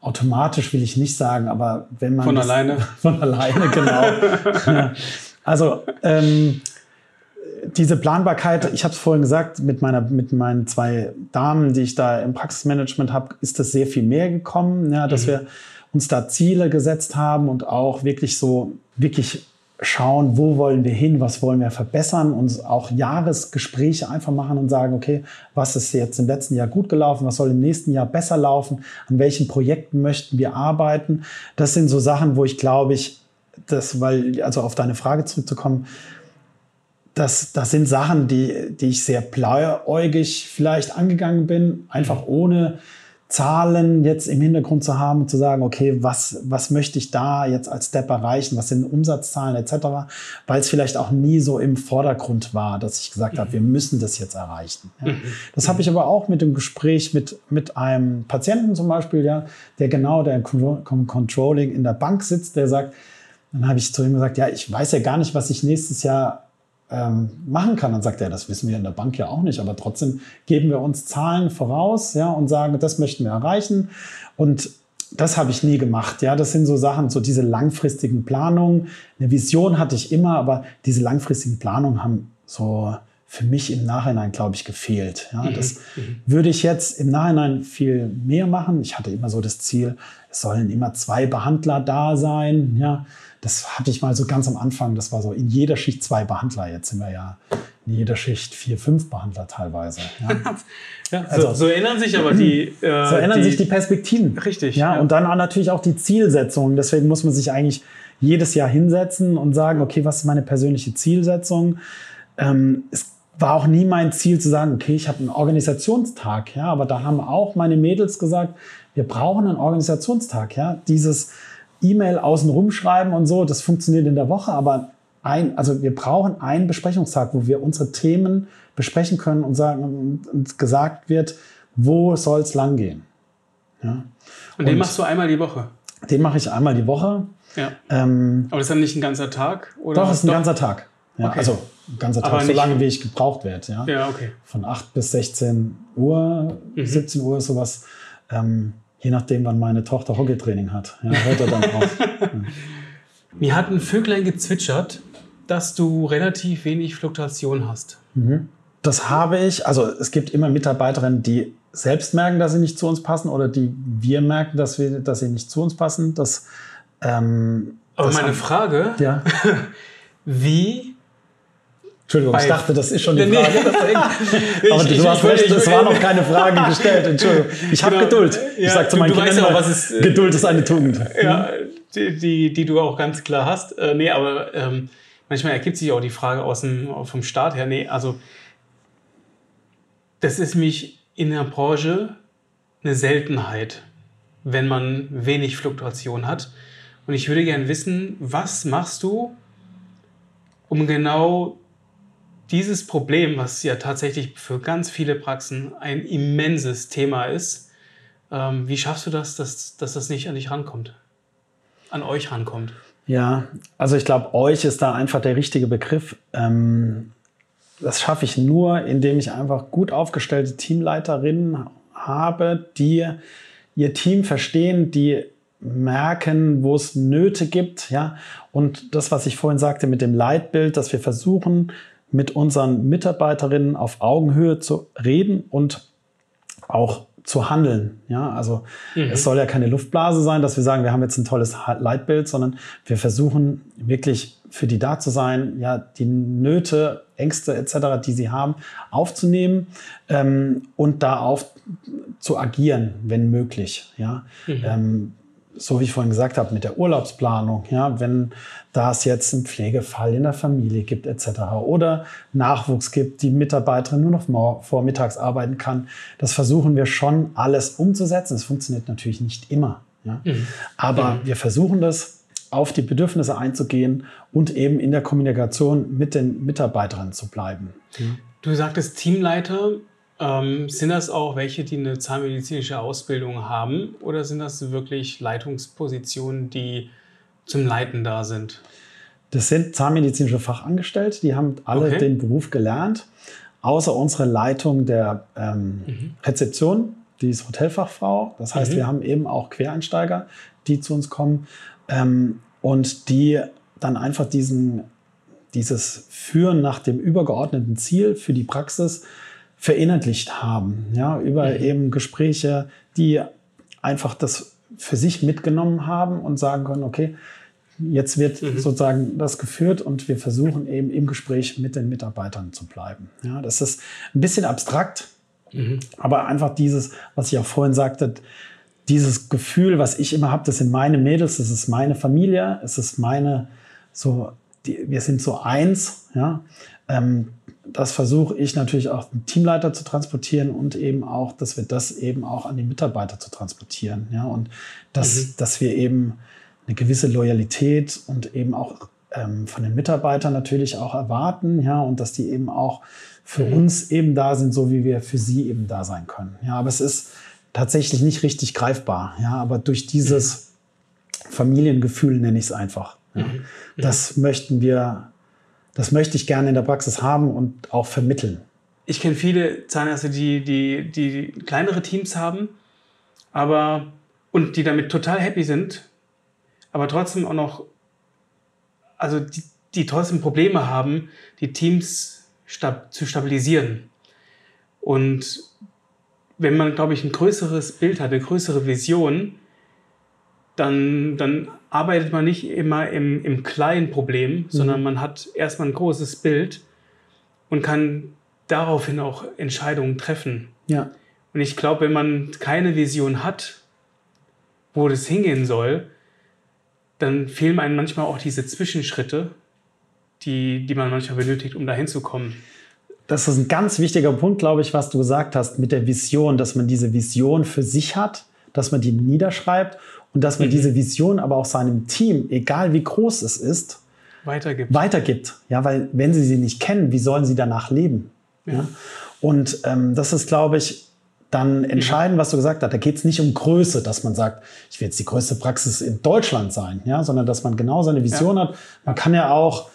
automatisch will ich nicht sagen, aber wenn man. Von alleine? Von alleine, genau. also, ähm, diese Planbarkeit, ich habe es vorhin gesagt, mit, meiner, mit meinen zwei Damen, die ich da im Praxismanagement habe, ist das sehr viel mehr gekommen, ja, dass mhm. wir uns da Ziele gesetzt haben und auch wirklich so, wirklich schauen, wo wollen wir hin, was wollen wir verbessern und auch Jahresgespräche einfach machen und sagen, okay, was ist jetzt im letzten Jahr gut gelaufen, was soll im nächsten Jahr besser laufen, an welchen Projekten möchten wir arbeiten. Das sind so Sachen, wo ich glaube ich, das, weil, also auf deine Frage zurückzukommen, das, das sind Sachen, die, die ich sehr blauäugig vielleicht angegangen bin, einfach ohne Zahlen jetzt im Hintergrund zu haben und zu sagen, okay, was, was möchte ich da jetzt als Step erreichen, was sind Umsatzzahlen etc., weil es vielleicht auch nie so im Vordergrund war, dass ich gesagt habe, wir müssen das jetzt erreichen. Ja. Mhm. Das habe ich aber auch mit dem Gespräch mit, mit einem Patienten zum Beispiel, ja, der genau der im Controlling in der Bank sitzt, der sagt, dann habe ich zu ihm gesagt, ja, ich weiß ja gar nicht, was ich nächstes Jahr ähm, machen kann. Dann sagt er, das wissen wir in der Bank ja auch nicht, aber trotzdem geben wir uns Zahlen voraus ja, und sagen, das möchten wir erreichen. Und das habe ich nie gemacht. Ja, das sind so Sachen, so diese langfristigen Planungen. Eine Vision hatte ich immer, aber diese langfristigen Planungen haben so für mich im Nachhinein, glaube ich, gefehlt. Ja, mhm. Das mhm. würde ich jetzt im Nachhinein viel mehr machen. Ich hatte immer so das Ziel, es sollen immer zwei Behandler da sein. Ja, das hatte ich mal so ganz am Anfang. Das war so in jeder Schicht zwei Behandler. Jetzt sind wir ja in jeder Schicht vier, fünf Behandler teilweise. Ja. ja also, so, so, ändern sich aber die. Äh, so ändern die, sich die Perspektiven. Richtig. Ja, ja, und dann natürlich auch die Zielsetzung. Deswegen muss man sich eigentlich jedes Jahr hinsetzen und sagen, okay, was ist meine persönliche Zielsetzung? Ähm, es war auch nie mein Ziel zu sagen, okay, ich habe einen Organisationstag, ja, aber da haben auch meine Mädels gesagt, wir brauchen einen Organisationstag, ja, dieses E-Mail außen rumschreiben und so, das funktioniert in der Woche, aber ein, also wir brauchen einen Besprechungstag, wo wir unsere Themen besprechen können und sagen und gesagt wird, wo soll es lang gehen. Ja. Und den machst du einmal die Woche? Den mache ich einmal die Woche. Ja. Ähm, aber das ist dann nicht ein ganzer Tag? Oder doch, ist ein doch? ganzer Tag. Ja, okay. Also ein ganzer Tag, so lange wie ich gebraucht werde. Ja? ja, okay. Von 8 bis 16 Uhr, mhm. 17 Uhr ist sowas. Ähm, je nachdem, wann meine Tochter Hockeytraining hat. Ja, hört er dann auf. Ja. Mir hat ein Vöglein gezwitschert, dass du relativ wenig Fluktuation hast. Mhm. Das habe ich. Also es gibt immer Mitarbeiterinnen, die selbst merken, dass sie nicht zu uns passen oder die wir merken, dass, wir, dass sie nicht zu uns passen. Das, ähm, Aber das meine haben, Frage, ja? wie Entschuldigung, ich dachte, das ist schon die Frage. Nee. Aber ich, du hast recht, es war noch keine Frage gestellt. Entschuldigung. Ich habe genau. Geduld. Ich ja, sage zu meinen Kindern, auch, was ist, äh, Geduld ist eine Tugend. Ja, die, die, die du auch ganz klar hast. Äh, nee, aber ähm, manchmal ergibt sich auch die Frage aus dem, vom Start her. Nee, also das ist mich in der Branche eine Seltenheit, wenn man wenig Fluktuation hat. Und ich würde gerne wissen, was machst du, um genau dieses Problem, was ja tatsächlich für ganz viele Praxen ein immenses Thema ist, ähm, wie schaffst du das, dass, dass das nicht an dich rankommt? An euch rankommt? Ja, also ich glaube, euch ist da einfach der richtige Begriff. Ähm, das schaffe ich nur, indem ich einfach gut aufgestellte Teamleiterinnen habe, die ihr Team verstehen, die merken, wo es Nöte gibt, ja. Und das, was ich vorhin sagte mit dem Leitbild, dass wir versuchen, mit unseren Mitarbeiterinnen auf Augenhöhe zu reden und auch zu handeln. Ja, also mhm. es soll ja keine Luftblase sein, dass wir sagen, wir haben jetzt ein tolles Leitbild, sondern wir versuchen wirklich für die da zu sein, ja, die Nöte, Ängste etc., die sie haben, aufzunehmen ähm, und da auf zu agieren, wenn möglich. Ja, mhm. ähm, so wie ich vorhin gesagt habe, mit der Urlaubsplanung, ja, wenn da es jetzt einen Pflegefall in der Familie gibt etc. oder Nachwuchs gibt, die Mitarbeiterin nur noch vormittags arbeiten kann, das versuchen wir schon alles umzusetzen. Es funktioniert natürlich nicht immer, ja. Mhm. aber mhm. wir versuchen das auf die Bedürfnisse einzugehen und eben in der Kommunikation mit den Mitarbeiterinnen zu bleiben. Du sagtest Teamleiter. Ähm, sind das auch welche, die eine zahnmedizinische Ausbildung haben oder sind das wirklich Leitungspositionen, die zum Leiten da sind? Das sind zahnmedizinische Fachangestellte, die haben alle okay. den Beruf gelernt, außer unsere Leitung der ähm, mhm. Rezeption, die ist Hotelfachfrau. Das heißt, mhm. wir haben eben auch Quereinsteiger, die zu uns kommen ähm, und die dann einfach diesen, dieses Führen nach dem übergeordneten Ziel für die Praxis verinnerlichtigt haben, ja, über mhm. eben Gespräche, die einfach das für sich mitgenommen haben und sagen können, okay, jetzt wird mhm. sozusagen das geführt und wir versuchen eben im Gespräch mit den Mitarbeitern zu bleiben. Ja, das ist ein bisschen abstrakt, mhm. aber einfach dieses, was ich auch vorhin sagte, dieses Gefühl, was ich immer habe, das sind meine Mädels, das ist meine Familie, es ist meine, so, die, wir sind so eins, ja. Ähm, das versuche ich natürlich auch dem Teamleiter zu transportieren und eben auch, dass wir das eben auch an die Mitarbeiter zu transportieren. Ja, und dass, mhm. dass wir eben eine gewisse Loyalität und eben auch ähm, von den Mitarbeitern natürlich auch erwarten, ja, und dass die eben auch für mhm. uns eben da sind, so wie wir für sie eben da sein können. Ja, aber es ist tatsächlich nicht richtig greifbar, ja, aber durch dieses mhm. Familiengefühl nenne ich es einfach. Ja. Mhm. Das möchten wir das möchte ich gerne in der Praxis haben und auch vermitteln. Ich kenne viele Zahnärzte, die, die, die kleinere Teams haben, aber und die damit total happy sind, aber trotzdem auch noch, also die, die trotzdem Probleme haben, die Teams stab zu stabilisieren. Und wenn man, glaube ich, ein größeres Bild hat, eine größere Vision, dann, dann arbeitet man nicht immer im, im kleinen Problem, mhm. sondern man hat erstmal ein großes Bild und kann daraufhin auch Entscheidungen treffen. Ja. Und ich glaube, wenn man keine Vision hat, wo das hingehen soll, dann fehlen einem manchmal auch diese Zwischenschritte, die, die man manchmal benötigt, um dahin zu kommen. Das ist ein ganz wichtiger Punkt, glaube ich, was du gesagt hast mit der Vision, dass man diese Vision für sich hat, dass man die niederschreibt und dass man mhm. diese Vision aber auch seinem Team, egal wie groß es ist, weitergibt. weitergibt. Ja, weil wenn sie sie nicht kennen, wie sollen sie danach leben? Ja. ja? Und ähm, das ist, glaube ich, dann entscheidend, was du gesagt hast. Da geht es nicht um Größe, dass man sagt, ich will jetzt die größte Praxis in Deutschland sein, ja, sondern dass man genau seine Vision ja. hat. Man kann ja auch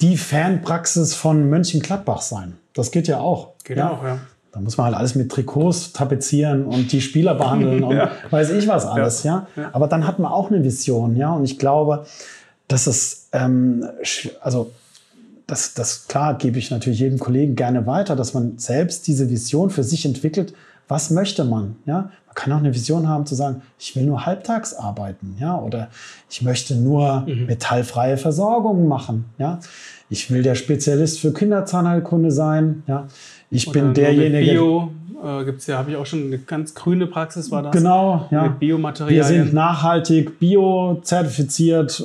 die Fanpraxis von Mönchengladbach sein. Das geht ja auch. Geht ja? auch, ja. Da muss man halt alles mit Trikots tapezieren und die Spieler behandeln und ja. weiß ich was alles, ja. ja. Aber dann hat man auch eine Vision, ja. Und ich glaube, dass es, ähm, also das, das klar gebe ich natürlich jedem Kollegen gerne weiter, dass man selbst diese Vision für sich entwickelt. Was möchte man? Ja, man kann auch eine Vision haben zu sagen, ich will nur halbtags arbeiten, ja, oder ich möchte nur mhm. metallfreie Versorgung machen, ja. Ich will der Spezialist für Kinderzahnheilkunde sein, ja. Ich Oder bin derjenige. Bio äh, gibt's ja, habe ich auch schon eine ganz grüne Praxis war das. Genau, ja. Mit Biomaterialien. Wir sind nachhaltig, bio-zertifiziert.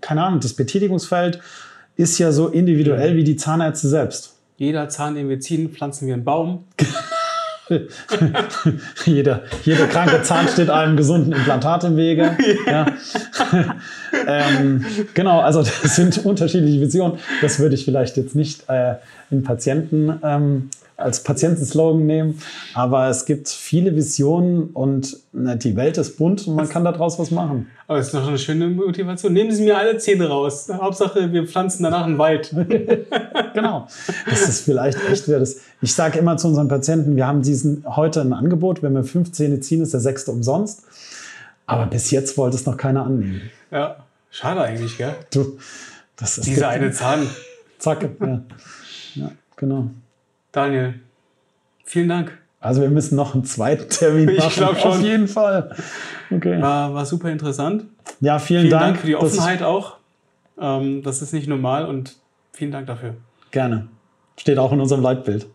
Keine Ahnung, das Betätigungsfeld ist ja so individuell wie die Zahnärzte selbst. Jeder Zahn, den wir ziehen, pflanzen wir einen Baum. jeder, jeder kranke Zahn steht einem gesunden Implantat im Wege. Ja. ähm, genau, also das sind unterschiedliche Visionen. Das würde ich vielleicht jetzt nicht äh, in Patienten ähm, als Patientenslogan nehmen. Aber es gibt viele Visionen und na, die Welt ist bunt und man kann daraus was machen. Aber es ist noch eine schöne Motivation. Nehmen Sie mir alle Zähne raus. Hauptsache, wir pflanzen danach einen Wald. genau. Das ist vielleicht echt das. Ich sage immer zu unseren Patienten, wir haben diesen heute ein Angebot, wenn wir fünf Zähne ziehen, ist der sechste umsonst. Aber bis jetzt wollte es noch keiner annehmen. Ja, schade eigentlich, gell? Du, das ist Dieser eine Zahn. Zack. Ja. ja, genau. Daniel, vielen Dank. Also wir müssen noch einen zweiten Termin machen. Ich glaube schon. Auf jeden Fall. Okay. War, war super interessant. Ja, vielen, vielen Dank. Dank für die Offenheit auch. Ähm, das ist nicht normal und vielen Dank dafür. Gerne. Steht auch in unserem Leitbild.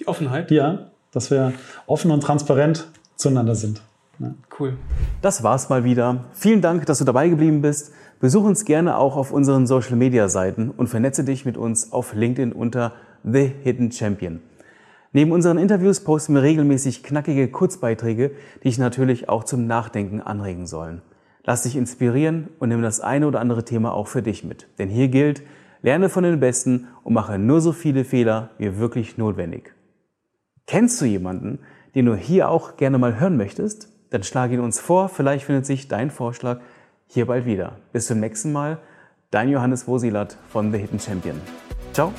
Die Offenheit? Ja, dass wir offen und transparent zueinander sind. Ja. Cool. Das war's mal wieder. Vielen Dank, dass du dabei geblieben bist. Besuch uns gerne auch auf unseren Social Media Seiten und vernetze dich mit uns auf LinkedIn unter The Hidden Champion. Neben unseren Interviews posten wir regelmäßig knackige Kurzbeiträge, die dich natürlich auch zum Nachdenken anregen sollen. Lass dich inspirieren und nimm das eine oder andere Thema auch für dich mit. Denn hier gilt, lerne von den Besten und mache nur so viele Fehler wie wirklich notwendig. Kennst du jemanden, den du hier auch gerne mal hören möchtest? Dann schlage ihn uns vor, vielleicht findet sich dein Vorschlag hier bald wieder. Bis zum nächsten Mal, dein Johannes Wosilat von The Hidden Champion. Ciao.